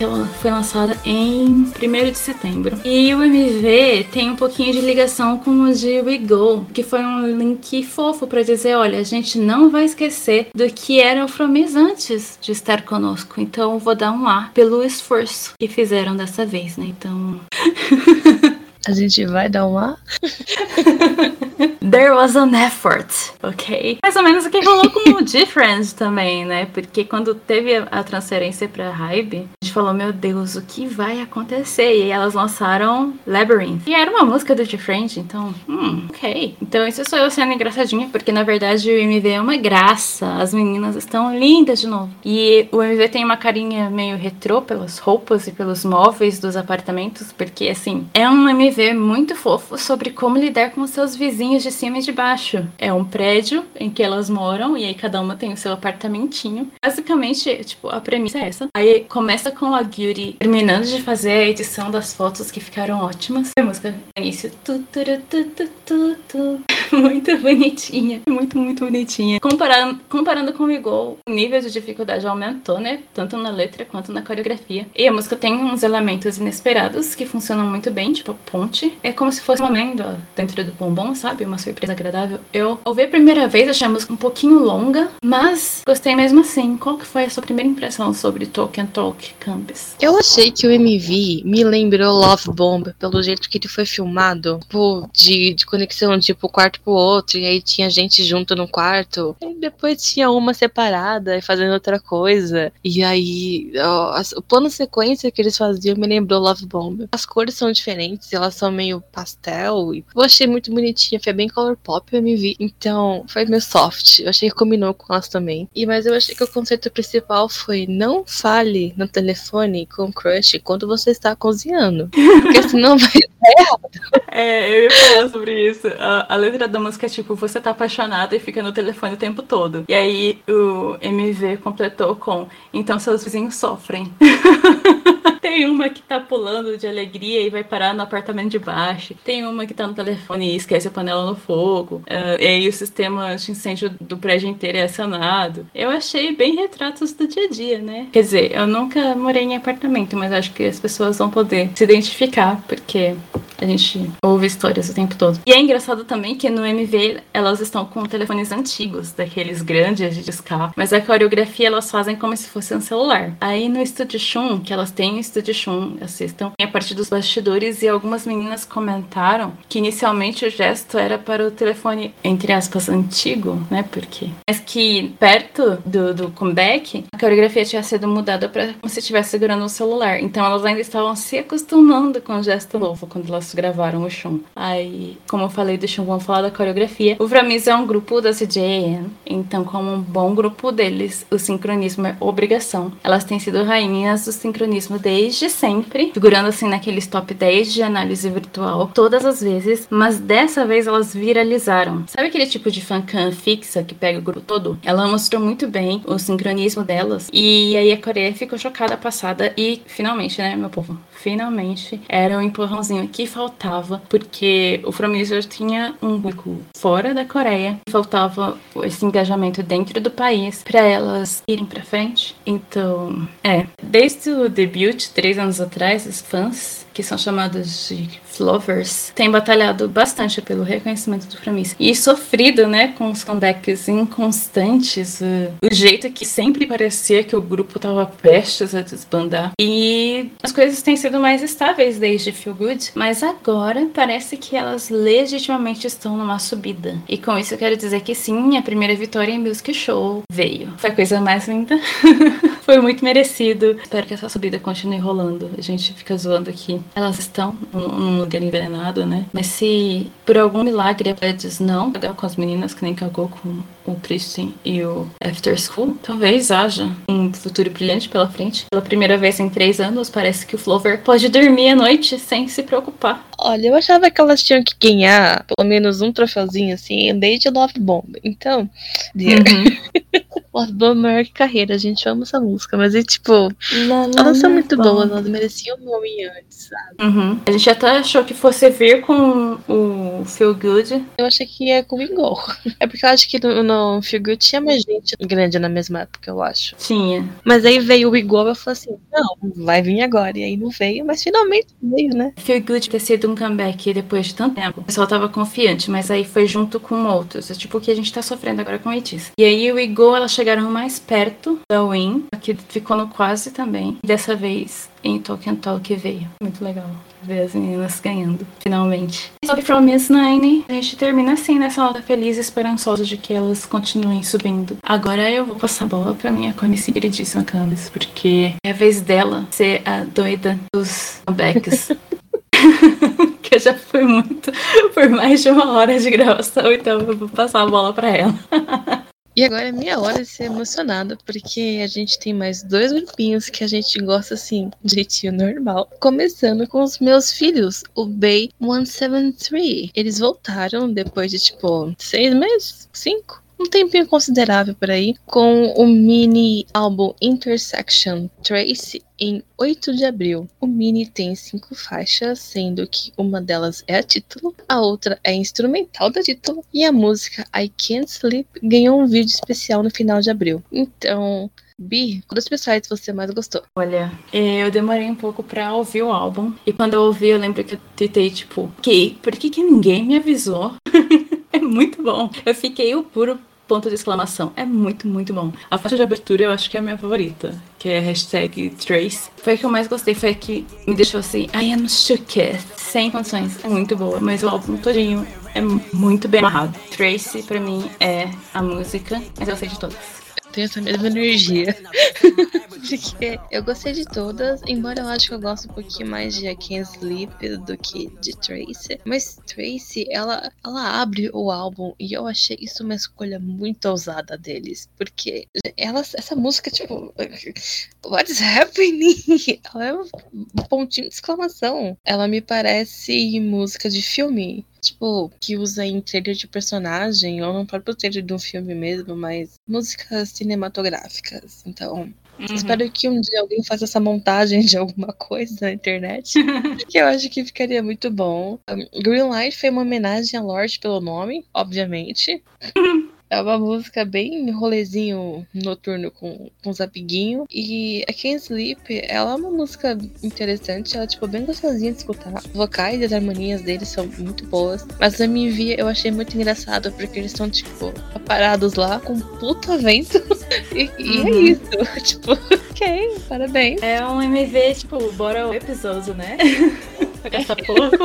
Ela foi lançada em 1 de setembro. E o MV tem um pouquinho de ligação com o de We Go, que foi um link fofo pra dizer: olha, a gente não vai esquecer do que era o Fromis antes de estar conosco. Então vou dar um ar pelo esforço que fizeram dessa vez, né? Então. A gente vai dar um ar? There was an effort, ok? Mais ou menos o que rolou com o Different também, né? Porque quando teve a transferência pra Hybe, a gente falou, meu Deus, o que vai acontecer? E aí elas lançaram Labyrinth. E era uma música do Different, então, hum, ok. Então isso sou eu sendo engraçadinha, porque na verdade o MV é uma graça. As meninas estão lindas de novo. E o MV tem uma carinha meio retrô pelas roupas e pelos móveis dos apartamentos, porque assim, é um MV muito fofo sobre como lidar com seus vizinhos de cima e de baixo. É um prédio em que elas moram e aí cada uma tem o seu apartamentinho. Basicamente, tipo, a premissa é essa. Aí começa com a Gyuri terminando de fazer a edição das fotos que ficaram ótimas. A música no início. Muito bonitinha. Muito, muito bonitinha. Comparando, comparando com o Igor, o nível de dificuldade aumentou, né? Tanto na letra quanto na coreografia. E a música tem uns elementos inesperados que funcionam muito bem, tipo ponte. É como se fosse uma amêndoa dentro do bombom, sabe? Uma surpresa agradável. Eu ouvi a primeira vez, achei a música um pouquinho longa, mas gostei mesmo assim. Qual que foi a sua primeira impressão sobre and Talk Campus? Eu achei que o MV me lembrou Love Bomb, pelo jeito que ele foi filmado, tipo, de, de conexão, tipo, quarto pro outro, e aí tinha gente junto no quarto, e depois tinha uma separada e fazendo outra coisa, e aí ó, o plano sequência que eles faziam me lembrou Love Bomb. As cores são diferentes, elas são meio pastel, e eu achei muito bonitinha, foi bem color pop MV, então foi meio soft, eu achei que combinou com elas também. E mas eu achei que o conceito principal foi não fale no telefone com o crush quando você está cozinhando, porque senão vai É, eu ia falar sobre isso. A, a letra da música é tipo, você tá apaixonado e fica no telefone o tempo todo. E aí o MV completou com, então seus vizinhos sofrem. Tem uma que tá pulando de alegria e vai parar no apartamento de baixo. Tem uma que tá no telefone e esquece a panela no fogo. Ah, e aí o sistema de incêndio do prédio inteiro é acionado. Eu achei bem retratos do dia a dia, né? Quer dizer, eu nunca morei em apartamento, mas acho que as pessoas vão poder se identificar, porque a gente ouve histórias o tempo todo. E é engraçado também que no MV elas estão com telefones antigos, daqueles grandes de discar, mas a coreografia elas fazem como se fosse um celular. Aí no Estúdio Shun, que elas têm o Estúdio Shun, assistam, tem a parte dos bastidores e algumas meninas comentaram que inicialmente o gesto era para o telefone, entre aspas, antigo, né? Porque. Mas que perto do, do comeback, a coreografia tinha sido mudada para como se estivesse segurando um celular. Então elas ainda estavam se acostumando com o gesto novo quando elas gravaram o Shun. Aí, como eu falei do Shun, vamos falar da coreografia. O Framis é um grupo da CJN, então, como um bom grupo deles, o sincronismo é obrigação. Elas têm sido rainhas do sincronismo desde sempre, figurando assim naqueles top 10 de análise virtual todas as vezes, mas dessa vez elas viralizaram. Sabe aquele tipo de fancam fixa que pega o grupo todo? Ela mostrou muito bem o sincronismo delas, e aí a Coreia ficou chocada passada e finalmente, né, meu povo? Finalmente era um empurrãozinho que faltava, porque o Fromiser tinha um público fora da Coreia, faltava esse engajamento dentro do país para elas irem para frente. Então, é, desde o debut três anos atrás, os fãs, que são chamados de Flovers, têm batalhado bastante pelo reconhecimento do Promise. E sofrido, né, com os comebacks inconstantes, o, o jeito que sempre parecia que o grupo tava prestes a desbandar. E as coisas têm sido mais estáveis desde Feel Good, mas agora parece que elas legitimamente estão numa subida. E com isso eu quero dizer que sim, a primeira vitória em Music Show veio. Foi a coisa mais linda. Foi muito merecido. Espero que essa subida continue rolando. A gente fica zoando aqui. Elas estão num lugar envenenado, né? Mas se por algum milagre a Pledges não cagar com as meninas, que nem cagou com o Christian e o After School, talvez haja um futuro brilhante pela frente. Pela primeira vez em três anos, parece que o Flover pode dormir à noite sem se preocupar. Olha, eu achava que elas tinham que ganhar pelo menos um troféuzinho assim, desde Love Bomb. Então, dear, É maior que carreira, a gente ama essa música, mas é tipo, elas são muito boas, elas mereciam um nome antes, sabe? Uhum. A gente até achou que fosse vir com o Feel Good. Eu achei que ia com Igor. É porque eu acho que no, no Feel Good tinha mais gente grande na mesma época, eu acho. Tinha. Mas aí veio o Igor e eu falei assim, não, vai vir agora. E aí não veio, mas finalmente veio, né? Feel Good ter sido um comeback depois de tanto tempo. O pessoal tava confiante, mas aí foi junto com outros. É tipo o que a gente tá sofrendo agora com a Itis. E aí o Igor, elas chegaram mais perto da Win, que ficou no quase também. Dessa vez em Tolkien Talk veio. Muito legal ver as meninas ganhando, finalmente. Sobre Promise Nine, a gente termina assim nessa nota feliz e esperançosa de que elas continuem subindo. Agora eu vou passar a bola pra minha conhecida queridíssima Candice, porque é a vez dela ser a doida dos comebacks. que já foi muito por mais de uma hora de gravação, então eu vou passar a bola pra ela. E agora é minha hora de ser emocionada, porque a gente tem mais dois grupinhos que a gente gosta assim, de jeitinho normal. Começando com os meus filhos, o Bay 173. Eles voltaram depois de tipo seis meses? Cinco? Um tempinho considerável por aí, com o mini álbum Intersection Trace em 8 de abril. O mini tem cinco faixas, sendo que uma delas é a título, a outra é a instrumental da título e a música I Can't Sleep ganhou um vídeo especial no final de abril. Então, Bi, qual dos pessoais você mais gostou? Olha, eh, eu demorei um pouco pra ouvir o álbum. E quando eu ouvi, eu lembro que eu tentei, tipo, ok, por que, que ninguém me avisou? é muito bom. Eu fiquei o puro ponto de exclamação. É muito, muito bom. A faixa de abertura eu acho que é a minha favorita, que é hashtag Trace. Foi a que eu mais gostei, foi a que me deixou assim, I am shooketh, sem condições. É muito boa, mas o álbum todinho é muito bem amarrado. Trace, pra mim, é a música, mas eu sei de todas. tenho essa mesma energia. Porque eu gostei de todas, embora eu acho que eu gosto um pouquinho mais de I Can't Sleep do que de Tracy. Mas Tracy, ela, ela abre o álbum e eu achei isso uma escolha muito ousada deles. Porque ela, essa música, tipo, What's happening? Ela é um pontinho de exclamação. Ela me parece música de filme tipo, que usa em trailer de personagem, ou no próprio trailer de um filme mesmo, mas músicas cinematográficas. Então, espero que um dia alguém faça essa montagem de alguma coisa na internet, que eu acho que ficaria muito bom. Um, Greenlight foi uma homenagem a Lorde pelo nome, obviamente. É uma música bem rolezinho noturno com, com os amiguinhos. E a Can't Sleep, ela é uma música interessante, ela é tipo bem gostosinha de escutar. Os vocais e as harmonias deles são muito boas. Mas a MV eu achei muito engraçado, porque eles estão, tipo, parados lá com puta vento. e, e é Uhum. isso. tipo, ok, parabéns. É um MV, tipo, bora o episódio, né? Pra gastar pouco.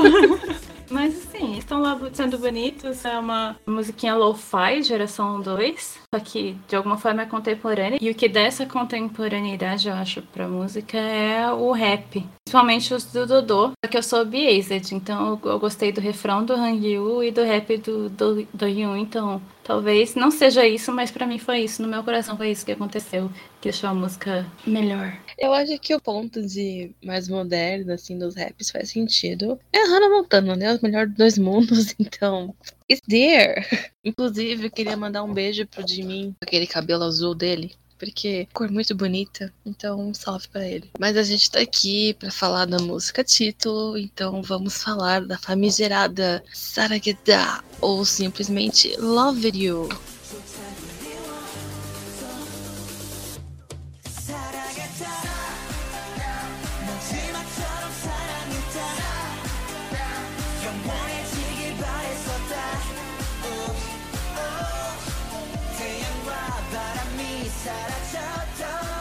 Mas assim, estão lá sendo bonitos. É uma musiquinha lo-fi, geração 2. Só que de alguma forma é contemporânea. E o que dá essa contemporaneidade, eu acho, pra música é o rap. Principalmente os do Dodô. Só que eu sou biased, então eu, gostei do refrão do Hangyu e do rap do, do, do. Então, talvez não seja isso, mas pra mim foi isso. No meu coração foi isso que aconteceu. Que deixou a música melhor. Eu acho que o ponto de mais moderno, assim, dos raps faz sentido. É a Hannah Montana, né? O melhor dos dois mundos, então. It's there! Inclusive, eu queria mandar um beijo pro Jimin, aquele cabelo azul dele. Porque cor muito bonita, então um salve pra ele. Mas a gente tá aqui pra falar da música título, então vamos falar da famigerada Sarageda, ou simplesmente Love You.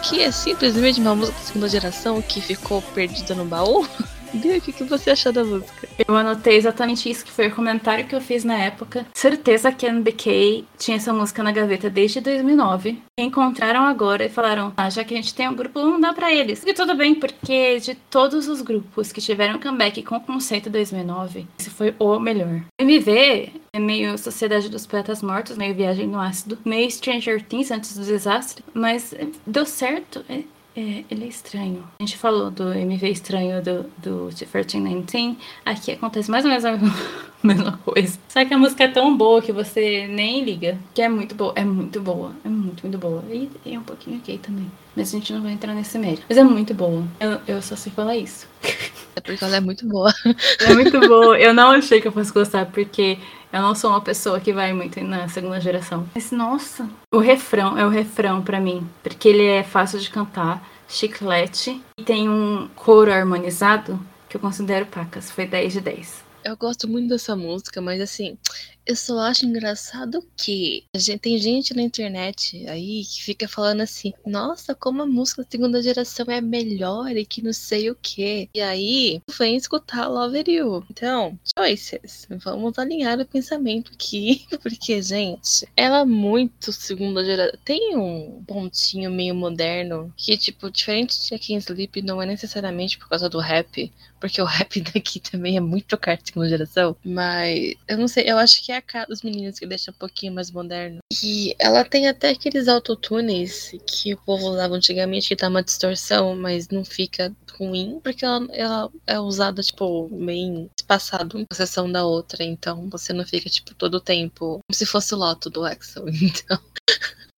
Que é simplesmente uma música da segunda geração que ficou perdida no baú? Bia, o que, que você achou da música? Eu anotei exatamente isso, que foi o comentário que eu fiz na época. Certeza que a NBK tinha essa música na gaveta desde 2009. Encontraram agora e falaram, ah, já que a gente tem um grupo, vamos dar pra eles. E tudo bem, porque de todos os grupos que tiveram comeback com o conceito 2009, esse foi o melhor. MV é meio Sociedade dos Poetas Mortos, meio Viagem no Ácido, meio Stranger Things antes do desastre, mas é, deu certo. É, ele é estranho. A gente falou do MV estranho do, do 1319. Aqui acontece mais ou menos a mesma, coisa. Só que a música é tão boa que você nem liga. Que é muito boa. É muito boa. É muito, muito boa. E é um pouquinho gay também. Mas a gente não vai entrar nesse mérito. Mas é muito boa. Eu, eu só sei falar isso. É porque ela é muito boa. É muito boa. Eu não achei que eu fosse gostar, porque eu não sou uma pessoa que vai muito na segunda geração. Mas, nossa, o refrão é o refrão pra mim. Porque ele é fácil de cantar, chiclete, e tem um coro harmonizado que eu considero pacas. Foi 10 de 10. Eu gosto muito dessa música, mas assim, eu só acho engraçado que gente- tem gente na internet aí que fica falando assim: nossa, como a música da segunda geração é melhor e que não sei o que. E aí vem escutar Love You. Então, choices. Vamos alinhar o pensamento aqui, porque, gente, ela é muito segunda geração. Tem um pontinho meio moderno que, tipo, diferente de em Sleep, não é necessariamente por causa do rap, porque o rap daqui também é muito cara de segunda geração. Mas eu não sei, eu acho que é a cara dos meninos que deixa um pouquinho mais moderno. E ela tem até aqueles autotunes que o povo usava antigamente, que dá uma distorção, mas não fica ruim, porque ela, ela é usada, tipo, bem espaçado, uma sessão da outra. Então você não fica, tipo, todo o tempo como se fosse o loto do Axel. Então.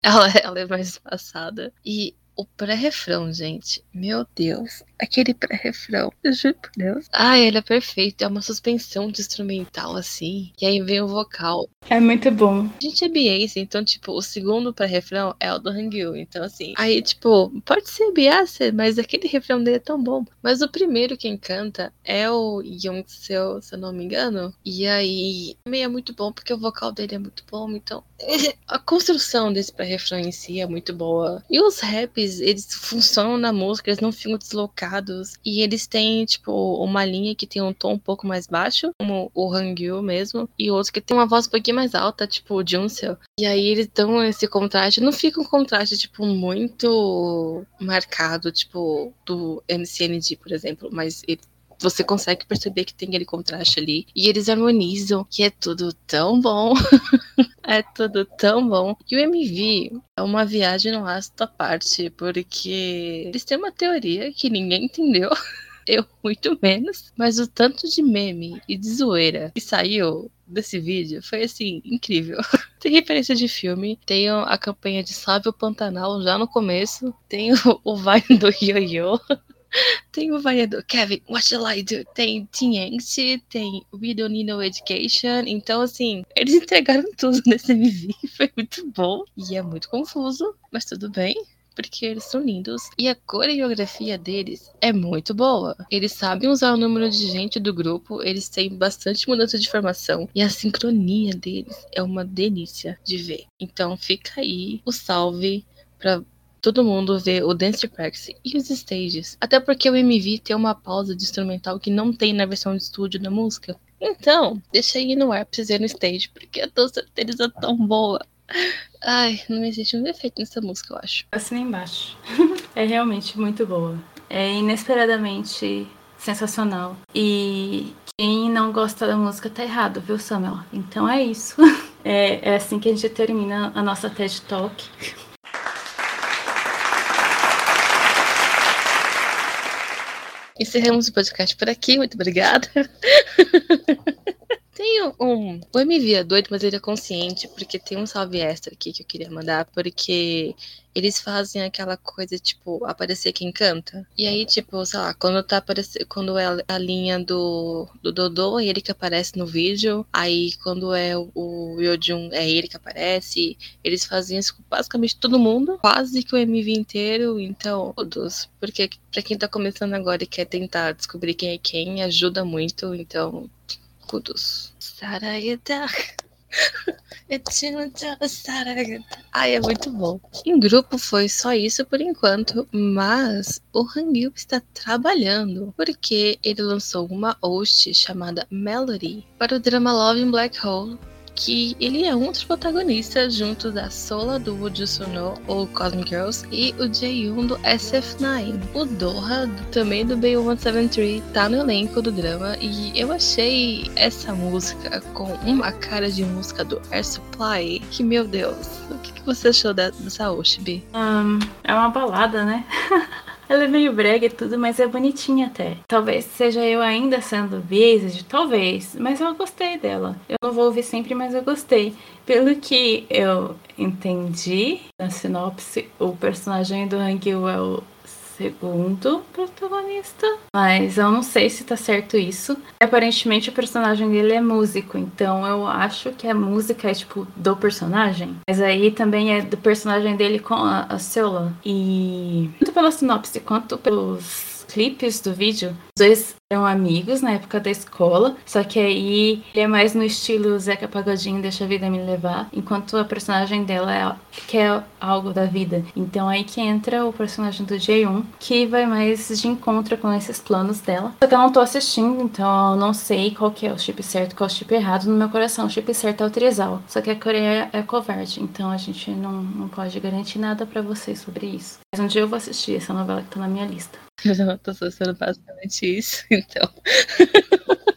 Ela, ela é mais espaçada. E o pré-refrão, gente. Meu Deus. Aquele pré-refrão. Eu juro por Deus. Ah, ele é perfeito. É uma suspensão de instrumental, assim. E aí vem o vocal. É muito bom. A gente é Beyoncé, então, tipo, o segundo pré-refrão é o do Hangul. Então, assim. Aí, tipo, pode ser Beyoncé, mas aquele refrão dele é tão bom. Mas o primeiro quem canta é o Young Seo, se eu não me engano. E aí, também é muito bom, porque o vocal dele é muito bom. Então, a construção desse pré-refrão em si é muito boa. E os raps, eles funcionam na música, eles não ficam deslocados. E eles têm, tipo, uma linha que tem um tom um pouco mais baixo, como o Hangul mesmo. E outros que tem uma voz um pouquinho mais alta, tipo o Junseo. E aí eles dão esse contraste. Não fica um contraste, tipo, muito marcado, tipo, do MCND, por exemplo. Mas ele você consegue perceber que tem aquele contraste ali. E eles harmonizam, que é tudo tão bom. é tudo tão bom. E o MV é uma viagem no ácido à parte, porque eles têm uma teoria que ninguém entendeu. Eu muito menos. Mas o tanto de meme e de zoeira que saiu desse vídeo foi assim, incrível. Tem referência de filme, tem a campanha de Salve o Pantanal já no começo, tem o, o Vai do Yo-Yo. Tem o vai do Kevin, what shall I do? Tem Teen tem We Don't Need No Education. Então, assim, eles entregaram tudo nesse MV. Foi muito bom. E é muito confuso, mas tudo bem. Porque eles são lindos. E a coreografia deles é muito boa. Eles sabem usar o número de gente do grupo. Eles têm bastante mudança de formação. E a sincronia deles é uma delícia de ver. Então fica aí o salve pra todo mundo vê o Dance Practice e os stages. Até porque o MV tem uma pausa de instrumental que não tem na versão de estúdio da música. Então, deixa aí no ar pra vocês verem no stage, porque a dança deles é tão boa. Ai, não existe um defeito nessa música, eu acho. Assina embaixo. é realmente muito boa. É inesperadamente sensacional. E quem não gosta da música tá errado, viu, Samuel? Então é isso. É, é assim que a gente termina a nossa TED Talk. Encerramos o podcast por aqui, muito obrigada. Tem um. O MV é doido, mas ele é consciente, porque tem um salve extra aqui que eu queria mandar, porque eles fazem aquela coisa, tipo, aparecer quem canta. E aí, tipo, sei lá, quando tá aparecendo. Quando é a linha do, do Dodô, é ele que aparece no vídeo. Aí quando é o, o Yojun, é ele que aparece. Eles fazem isso com basicamente todo mundo, quase que o MV inteiro. Então, todos. Porque pra quem tá começando agora e quer tentar descobrir quem é quem, ajuda muito. Então, Sarayada. Ai, é muito bom. Em grupo foi só isso por enquanto, mas o Hangil está trabalhando porque ele lançou uma host chamada Melody para o drama Love in Black Hole. Que ele é um dos protagonistas junto da Sola do Know, ou Cosmic Girls, e o Jaeyoon do SF9. O Doha, do- também do BU173, tá no elenco do drama e eu achei essa música com uma cara de música do Air Supply que, meu Deus, o que, que você achou dessa host, Bi? Ahn, é uma balada, né? Ela é meio brega e tudo, mas é bonitinha até. Talvez seja eu ainda sendo based, talvez, mas eu gostei dela. Eu não vou ouvir sempre, mas eu gostei. Pelo que eu entendi na sinopse, o personagem do Hangil é o segundo protagonista, mas eu não sei se tá certo isso. Aparentemente o personagem dele é músico, então eu acho que a música é tipo do personagem, mas aí também é do personagem dele com a, a. E tanto pela sinopse quanto pelos clipes do vídeo, os dois eram amigos na época da escola, só que aí ele é mais no estilo Zeca Pagodinho, deixa a vida me levar, enquanto a personagem dela é, quer algo da vida. Então aí que entra o personagem do Jaeyoon, que vai mais de encontro com esses planos dela. Só que eu não tô assistindo, então eu não sei qual que é o chip certo, qual é o chip errado. No meu coração, o chip certo é o Trizal. Só que a Coreia é covarde, então a gente não, não pode garantir nada pra vocês sobre isso. Mas um dia eu vou assistir essa novela que tá na minha lista. Eu tô sendo basicamente isso, então.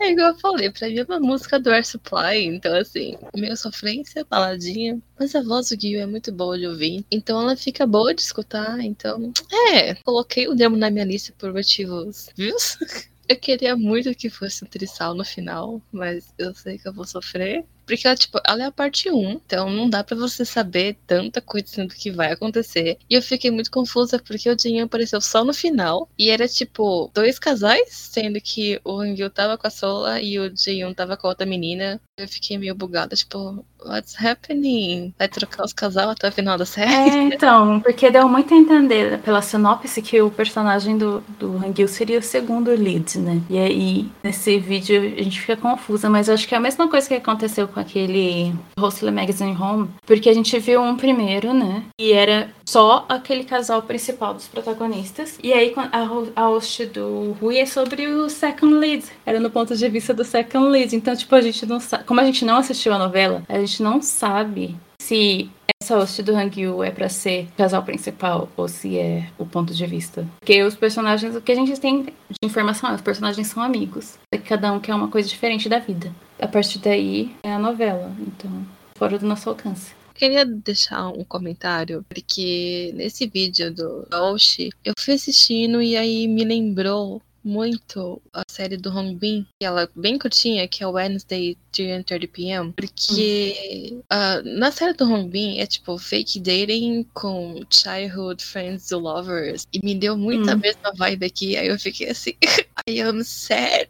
É igual eu falei, pra mim é uma música do Air Supply, então assim, meio sofrência, baladinha, mas a voz do Gil é muito boa de ouvir, então ela fica boa de escutar, então, é, coloquei o demo na minha lista por motivos, viu? Eu queria muito que fosse um trisal no final, mas eu sei que eu vou sofrer. Porque ela, tipo, ela é a parte 1, então não dá pra você saber tanta coisa do que vai acontecer. E eu fiquei muito confusa porque o Jinhan apareceu só no final. E era, tipo, dois casais, sendo que o Hangil tava com a Sola e o Jaeyoon tava com a outra menina. Eu fiquei meio bugada, tipo, what's happening? Vai trocar os casal até o final da série? É, então, porque deu muito a entender pela sinopse que o personagem do, do Hangil seria o segundo lead, né? E aí, nesse vídeo, a gente fica confusa, mas eu acho que é a mesma coisa que aconteceu com aquele Hostler Magazine Home, porque a gente viu um primeiro, né? E era só aquele casal principal dos protagonistas. E aí, a, a host do Rui é sobre o second lead. Era no ponto de vista do second lead. Então, tipo, a gente não sabe. Como a gente não assistiu a novela, a gente não sabe se essa host do Hangyu é pra ser o casal principal ou se é o ponto de vista. Porque os personagens, o que a gente tem de informação é os personagens são amigos. Cada um quer uma coisa diferente da vida. A partir daí é a novela. Então, fora do nosso alcance. Queria deixar um comentário, porque nesse vídeo do Oshi, eu fui assistindo e aí me lembrou muito a série do Hong Bin, que ela é bem curtinha, que é Wednesday 3:30 p.m. Porque ah, na série do Hong Bin é tipo fake dating com childhood friends do lovers. E me deu muito a Hum. mesma vibe aqui. Aí eu fiquei assim, I am sad.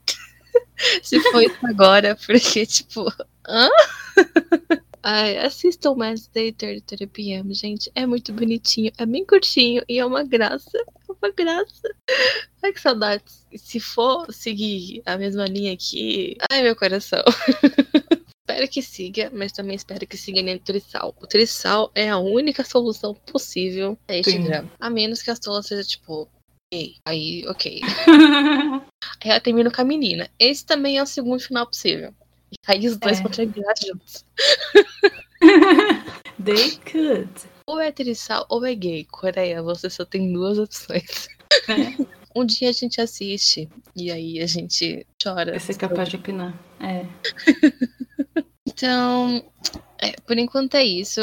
Se foi agora, porque tipo, hã? Ai, assistam Wednesday 30 p.m., gente. É muito bonitinho, é bem curtinho e é uma graça. É uma graça. Ai, que saudades. Se for seguir a mesma linha aqui. Ai, meu coração. espero que siga, mas também espero que siga nem o Trissal. O Trissal é a única solução possível a este drama. A menos que a Sola seja tipo. Aí, ok. Aí ela termina com a menina. Esse também é o segundo final possível. E aí os dois É. vão juntos. They could. Ou é trissal ou é gay. Coreia, você só tem duas opções. né? Um dia a gente assiste e aí a gente chora. Vai ser capaz de opinar. É. Então, é, por enquanto é isso.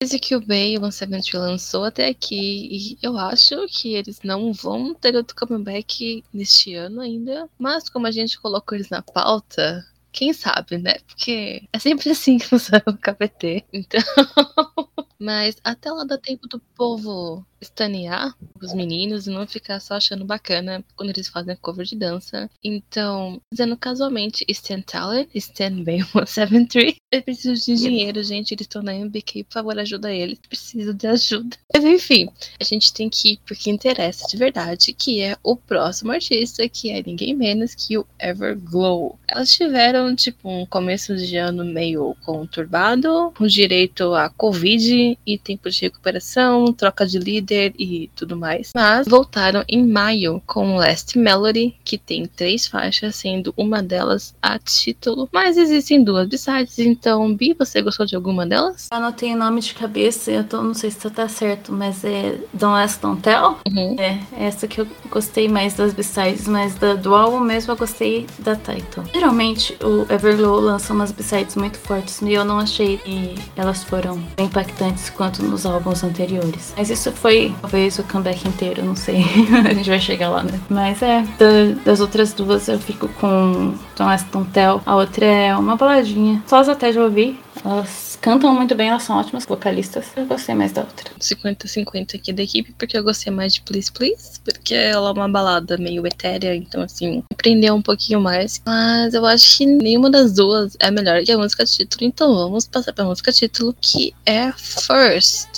Desde que o Bay, o lançamento lançou até aqui, e eu acho que eles não vão ter outro comeback neste ano ainda. Mas como a gente colocou eles na pauta, quem sabe, né? Porque é sempre assim que funciona o KPT. Então, Mas até lá dá tempo do povo estanear os meninos e não ficar só achando bacana quando eles fazem cover de dança. Então, dizendo casualmente, Stan Talent, Stan Bay 173, eu preciso de dinheiro, gente. Eles estão na MBK, por favor, ajuda eles. Preciso de ajuda. Mas enfim, a gente tem que ir porque interessa de verdade, que é o próximo artista, que é ninguém menos que o Everglow. Elas tiveram, tipo, um começo de ano meio conturbado, com direito a Covid e tempo de recuperação, troca de líder e tudo mais. Mas voltaram em maio com Last Melody, que tem três faixas, sendo uma delas a título. Mas existem duas b-sides, então, Bi, você gostou de alguma delas? Eu anotei o nome de cabeça, eu tô, não sei se tá certo, mas é Don't Ask, Don't Tell. Uhum. É, essa que eu gostei mais das b-sides, mas da, do álbum mesmo eu gostei da title. Geralmente o Everglow lança umas b-sides muito fortes e eu não achei que elas foram tão impactantes quanto nos álbuns anteriores. Mas isso foi talvez o comeback inteiro, não sei. a gente vai chegar lá, né? Mas é, da- das outras duas eu fico com Don't Ask, Tell. A outra é uma baladinha. Só as até já ouvi. Elas cantam muito bem, elas são ótimas vocalistas. Eu gostei mais da outra. 50-50 aqui da equipe, porque eu gostei mais de Please Please, porque ela é uma balada meio etérea, então assim, aprendeu um pouquinho mais. Mas eu acho que nenhuma das duas é melhor que a música título, então vamos passar pra música título, que é First.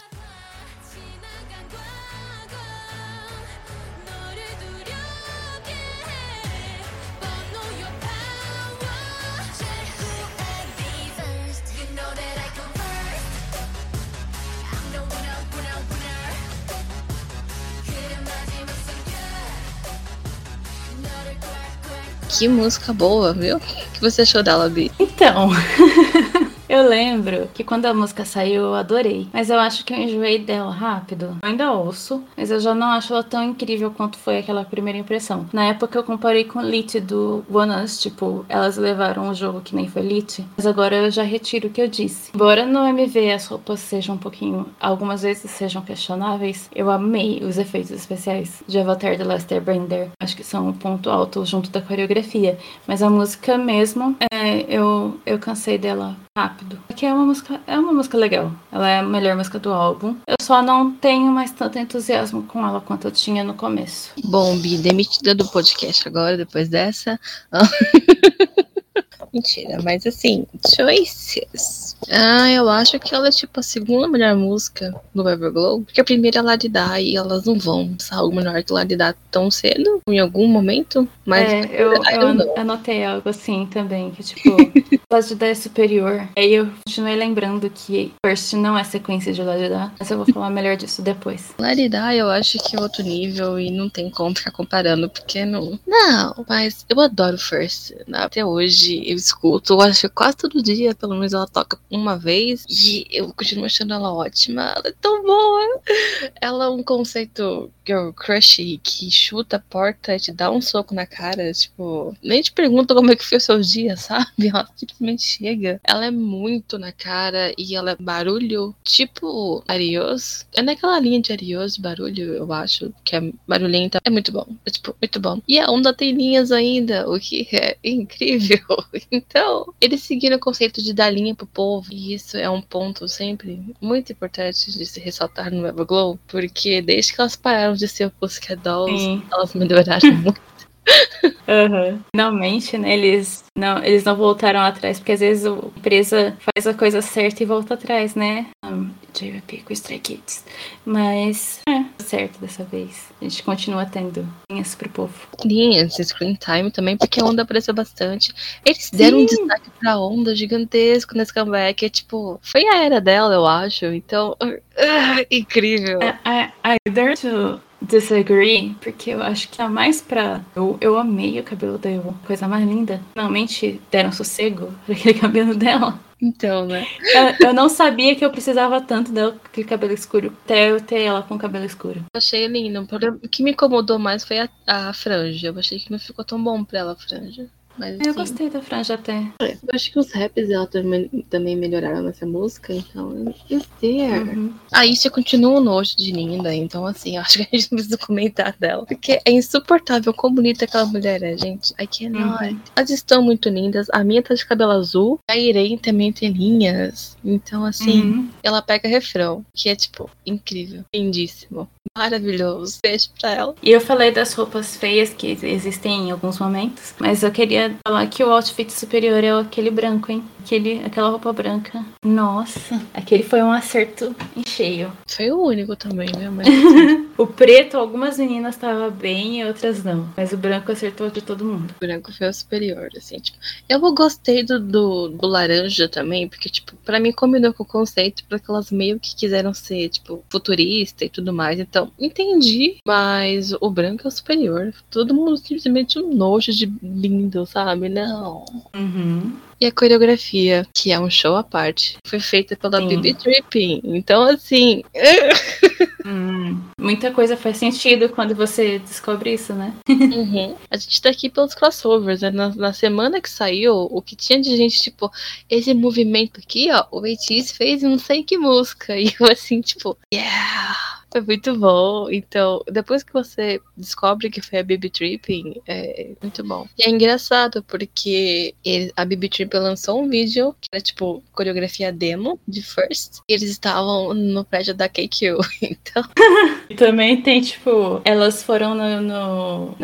Que música boa, viu? O que você achou dela, Bi? Então, eu lembro que quando a música saiu eu adorei, mas eu acho que eu enjoei dela rápido. Eu ainda ouço, mas eu já não acho ela tão incrível quanto foi aquela primeira impressão. Na época eu comparei com Lit do One Us, tipo, elas levaram o jogo que nem foi Lit, mas agora eu já retiro o que eu disse. Embora no MV as roupas sejam um pouquinho, algumas vezes sejam questionáveis, eu amei os efeitos especiais de Avatar The Last Airbender. Acho que são um ponto alto junto da coreografia, mas a música mesmo, é, eu, eu cansei dela rápido. Porque é uma música, é uma música legal. Ela é a melhor música do álbum. Eu só não tenho mais tanto entusiasmo com ela quanto eu tinha no começo. Bom, Bi, demitida do podcast agora, depois dessa. Mentira, mas assim, choices. Ah, eu acho que ela é tipo a segunda melhor música do Everglow. Porque a primeira é Ladidá e elas não vão algo melhor que Ladidá tão cedo, em algum momento. Mas é, eu, eu an- anotei algo assim também, que tipo, Lajudá é superior. Aí eu continuei lembrando que First não é sequência de Lajudá, mas eu vou falar melhor disso depois. Claridade, eu acho que é outro nível e não tem como ficar comparando, porque não. Não, mas eu adoro First. né? Até hoje eu escuto, eu acho quase todo dia, pelo menos ela toca uma vez, e eu continuo achando ela ótima. Ela é tão boa. Ela é um conceito girl crush que chuta a porta e te dá um soco na cara, tipo, nem te pergunta como é que foi o seu dia, sabe? Ela simplesmente chega. Ela é muito na cara e ela é barulho, tipo Arios. É naquela linha de Arios, barulho, eu acho, que é barulhenta. É muito bom. É tipo, muito bom. E a onda tem linhas ainda, o que é incrível. Então, eles seguiram o conceito de dar linha pro povo. E isso é um ponto sempre muito importante de se ressaltar no Everglow, porque desde que elas pararam de ser o Pussycat Dolls, elas melhoraram muito. Aham. Finalmente, né? Eles não, eles não voltaram atrás, porque às vezes a empresa faz a coisa certa e volta atrás, né? JYP com Stray Kids. Mas é certo dessa vez. A gente continua tendo linhas pro povo. linhas screen time também, porque a onda apareceu bastante. Eles deram um Sim. destaque pra onda gigantesco nesse comeback. É tipo, foi a era dela, eu acho. Então, ah, incrível. I, I, I dare to disagree, porque eu acho que é mais pra. Eu, eu amei o cabelo da Evo, coisa mais linda. Finalmente deram sossego pra aquele cabelo dela. Então, né? Eu, eu não sabia que eu precisava tanto dela com aquele cabelo escuro. Até eu ter ela com cabelo escuro. Eu achei lindo. O que me incomodou mais foi a, a franja. Eu achei que não ficou tão bom pra ela a franja. Mas Eu assim, gostei da franja até. eu acho que os raps dela também, também melhoraram nessa música, então. It's there. Uhum. A Isha continua nojo de linda, então assim, eu acho que a gente não precisa comentar dela. Porque é insuportável quão bonita aquela mulher é, gente. I cannot. Uhum. Elas estão muito lindas. A minha tá de cabelo azul. A Irene também tem linhas. Então, assim, Uhum. ela pega refrão, que é, tipo, incrível, lindíssimo, maravilhoso. Beijo pra ela. E eu falei das roupas feias que existem em alguns momentos, mas eu queria falar que o outfit superior é aquele branco, hein? Aquele, aquela roupa branca. Nossa, aquele foi um acerto em cheio. Foi o único também, né? Mas O preto, algumas meninas estavam bem e outras não. Mas o branco acertou de todo mundo. o branco foi o superior, assim, tipo. Eu gostei do, do, do laranja também, porque, tipo, pra mim combinou com o conceito, porque elas meio que quiseram ser, tipo, futurista e tudo mais. Então, entendi, mas o branco é o superior. Todo mundo simplesmente um nojo de lindo, sabe? Não. Uhum. E a coreografia, que é um show à parte, foi feita pela Sim. Bibi Tripping. Então, assim, Hum, Muita coisa faz sentido quando você descobre isso, né? Uhum. A gente tá aqui pelos crossovers, né? Na, na semana que saiu, o que tinha de gente, tipo, esse movimento aqui, ó, o ATEEZ fez não sei que música. E eu assim, tipo, yeah! Foi muito bom. Então, depois que você descobre que foi a Bibi Tripping, é muito bom. E é engraçado, porque ele- a Bibi Tripping lançou um vídeo que era, tipo, coreografia demo de First. E eles estavam no prédio da KQ. Então, E também tem, tipo, elas foram no, no,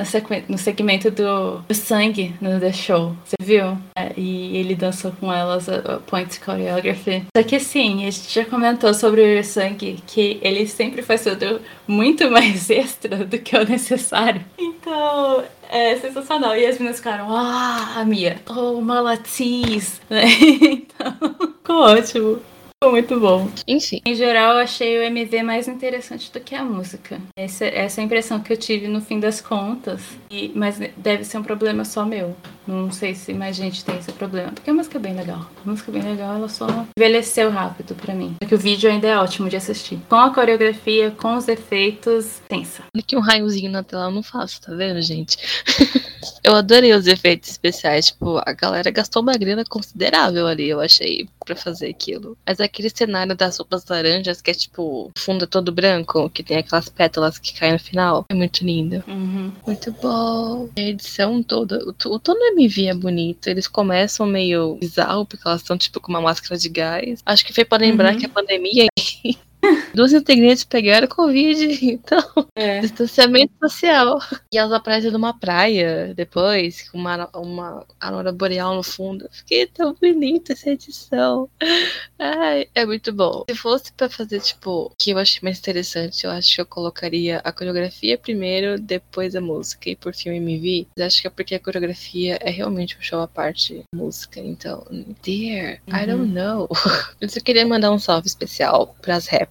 no segmento do, do sangue no The Show. Você viu? É, e ele dançou com elas a, a Point Choreography. Só que assim, a gente já comentou sobre o sangue que ele sempre faz tudo muito mais extra do que o necessário. Então. É sensacional. E as meninas ficaram, ah, Mia, oh, malatiz. Né? Então, ficou ótimo. Ficou muito bom. enfim. Em geral, eu achei o MV mais interessante do que a música. Essa, essa é a impressão que eu tive no fim das contas. E, mas deve ser um problema só meu. Não sei se mais gente tem esse problema. Porque a música é bem legal. A música é bem legal, ela só envelheceu rápido pra mim. Porque o vídeo ainda é ótimo de assistir. Com a coreografia, com os efeitos, tensa. Olha que um raiozinho na tela eu não faço, tá vendo, gente? eu adorei os efeitos especiais. Tipo, a galera gastou uma grana considerável ali, eu achei, pra fazer aquilo. Mas aquele cenário das roupas laranjas, que é tipo, fundo é todo branco, que tem aquelas pétalas que caem no final, é muito lindo. Uhum. Muito bom. A edição toda, o, to- o todo MV é bonito. Eles começam meio bizarro, porque elas estão tipo com uma máscara de gás. Acho que foi pra lembrar Uhum. que a pandemia. Duas integrantes pegaram Covid, então É. Distanciamento social. E elas aparecem numa praia depois, com uma, uma aurora boreal no fundo. Fiquei tão bonita essa edição. Ai, é muito bom. Se fosse pra fazer, tipo, o que eu achei mais interessante, eu acho que eu colocaria a coreografia primeiro, depois a música. E por fim o MV. Mas acho que é porque a coreografia é realmente um show à parte música. Então, dear, I don't know. Eu só queria mandar um salve especial pras rappers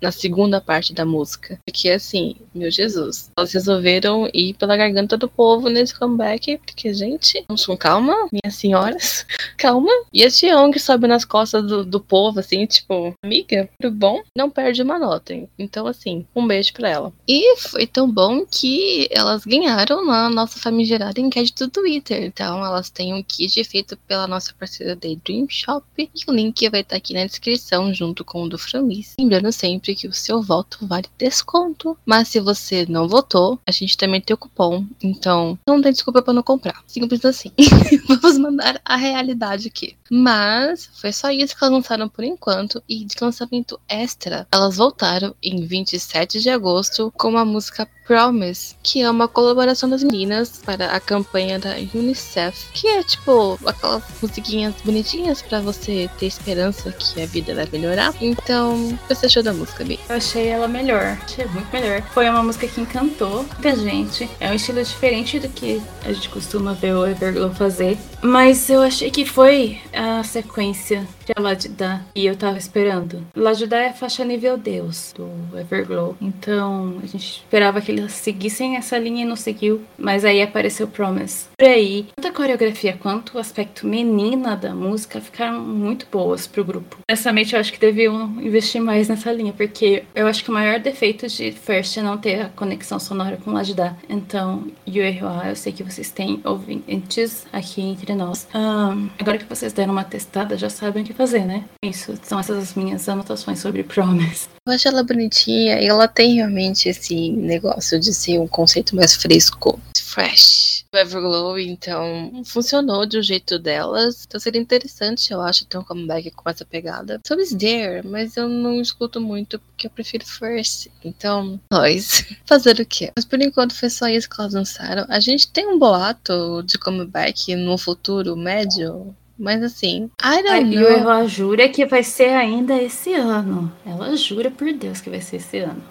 na segunda parte da música. Porque assim, meu Jesus, elas resolveram ir pela garganta do povo nesse comeback. Porque, gente, vamos com calma, minhas senhoras, calma. E a que sobe nas costas do, do povo, assim, tipo, amiga, tudo bom? Não perde uma nota. hein? Então, assim, um beijo pra ela. E foi tão bom que elas ganharam na nossa famigerada enquete do Twitter. Então, elas têm um kit feito pela nossa parceira Daydream Shop. E o link vai estar aqui na descrição, junto com o do Framis. Lembrando sempre que o seu voto vale desconto. Mas se você não votou, a gente também tem o cupom. Então, não tem desculpa pra não comprar. Simples assim. Vamos mandar a realidade aqui. Mas foi só isso que elas lançaram por enquanto. E de lançamento extra, elas voltaram em 27 de agosto com a música Promise, que é uma colaboração das meninas para a campanha da Unicef, que é tipo aquelas musiquinhas bonitinhas pra você ter esperança que a vida vai melhorar. Então, você achou da música, Bi? Eu achei ela melhor, achei muito melhor. Foi uma música que encantou muita gente. É um estilo diferente do que a gente costuma ver o Everglow fazer. Mas eu achei que foi a sequência de Aladida e eu tava esperando. Aladida é a faixa nível Deus do Everglow. Então a gente esperava que eles seguissem essa linha e não seguiu. Mas aí apareceu Promise. por aí. Tanto a coreografia quanto o aspecto menina da música ficaram muito boas pro grupo. Honestamente, eu acho que deviam investir mais nessa linha, porque eu acho que o maior defeito de First é não ter a conexão sonora com Lajda. Então, Yuehua, eu sei que vocês têm ouvintes aqui entre nós. Ahn, agora que vocês deram uma testada, já sabem que fazer, né? Isso, são essas as minhas anotações sobre Promise. Eu acho ela bonitinha e ela tem realmente esse negócio de ser um conceito mais fresco, fresh. O Everglow, então, funcionou de um jeito delas. Então seria interessante, eu acho, ter um comeback com essa pegada. Sobre There, mas eu não escuto muito porque eu prefiro First. Então, nós. Fazer o quê? Mas por enquanto foi só isso que elas lançaram. A gente tem um boato de comeback no futuro médio. Mas assim, I don't know. Yuehua jura que vai ser ainda esse ano. Ela jura por Deus que vai ser esse ano.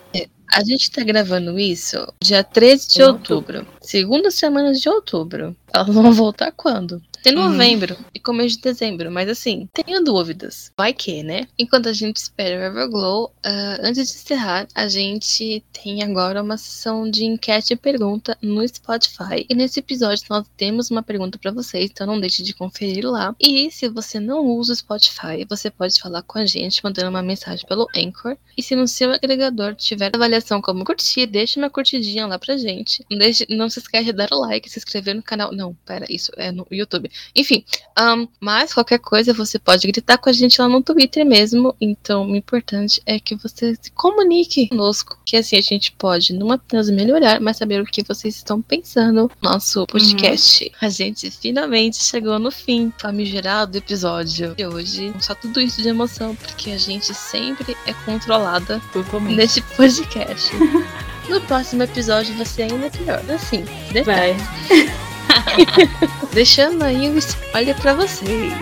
A gente tá gravando isso dia 13 de Em outubro. Segunda semana de outubro. Elas vão voltar quando? Em Uhum. novembro e começo de dezembro. Mas assim, tenho dúvidas. Vai que, né? Enquanto a gente espera o Everglow, ah, antes de encerrar, a gente tem agora uma sessão de enquete e pergunta no Spotify. E nesse episódio nós temos uma pergunta pra vocês, então não deixe de conferir lá. E se você não usa o Spotify, você pode falar com a gente mandando uma mensagem pelo Anchor. E se no seu agregador tiver avaliação como curtir, deixa uma curtidinha lá pra gente. Não, deixe, não se esquece de dar o like, se inscrever no canal. Não, pera, isso é no YouTube. Enfim, ahn, mas qualquer coisa você pode gritar com a gente lá no Twitter mesmo. Então, o importante é que você se comunique conosco. Que assim a gente pode não apenas melhorar, mas saber o que vocês estão pensando no nosso podcast. A gente finalmente chegou no fim famigerado episódio de hoje. Só tudo isso de emoção, porque a gente sempre é controlada Totalmente. neste podcast. No próximo episódio você ainda é pior. Assim, detalhe. Vai. Deixando aí um spoiler pra vocês.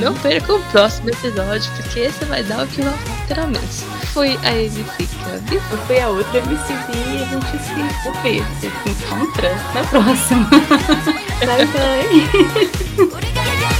Não percam o próximo episódio, porque esse vai dar o que vai literalmente. Fui a MC Cabe. Eu fui a outra MCV e a gente se ouve, se encontra na próxima. bye, bye.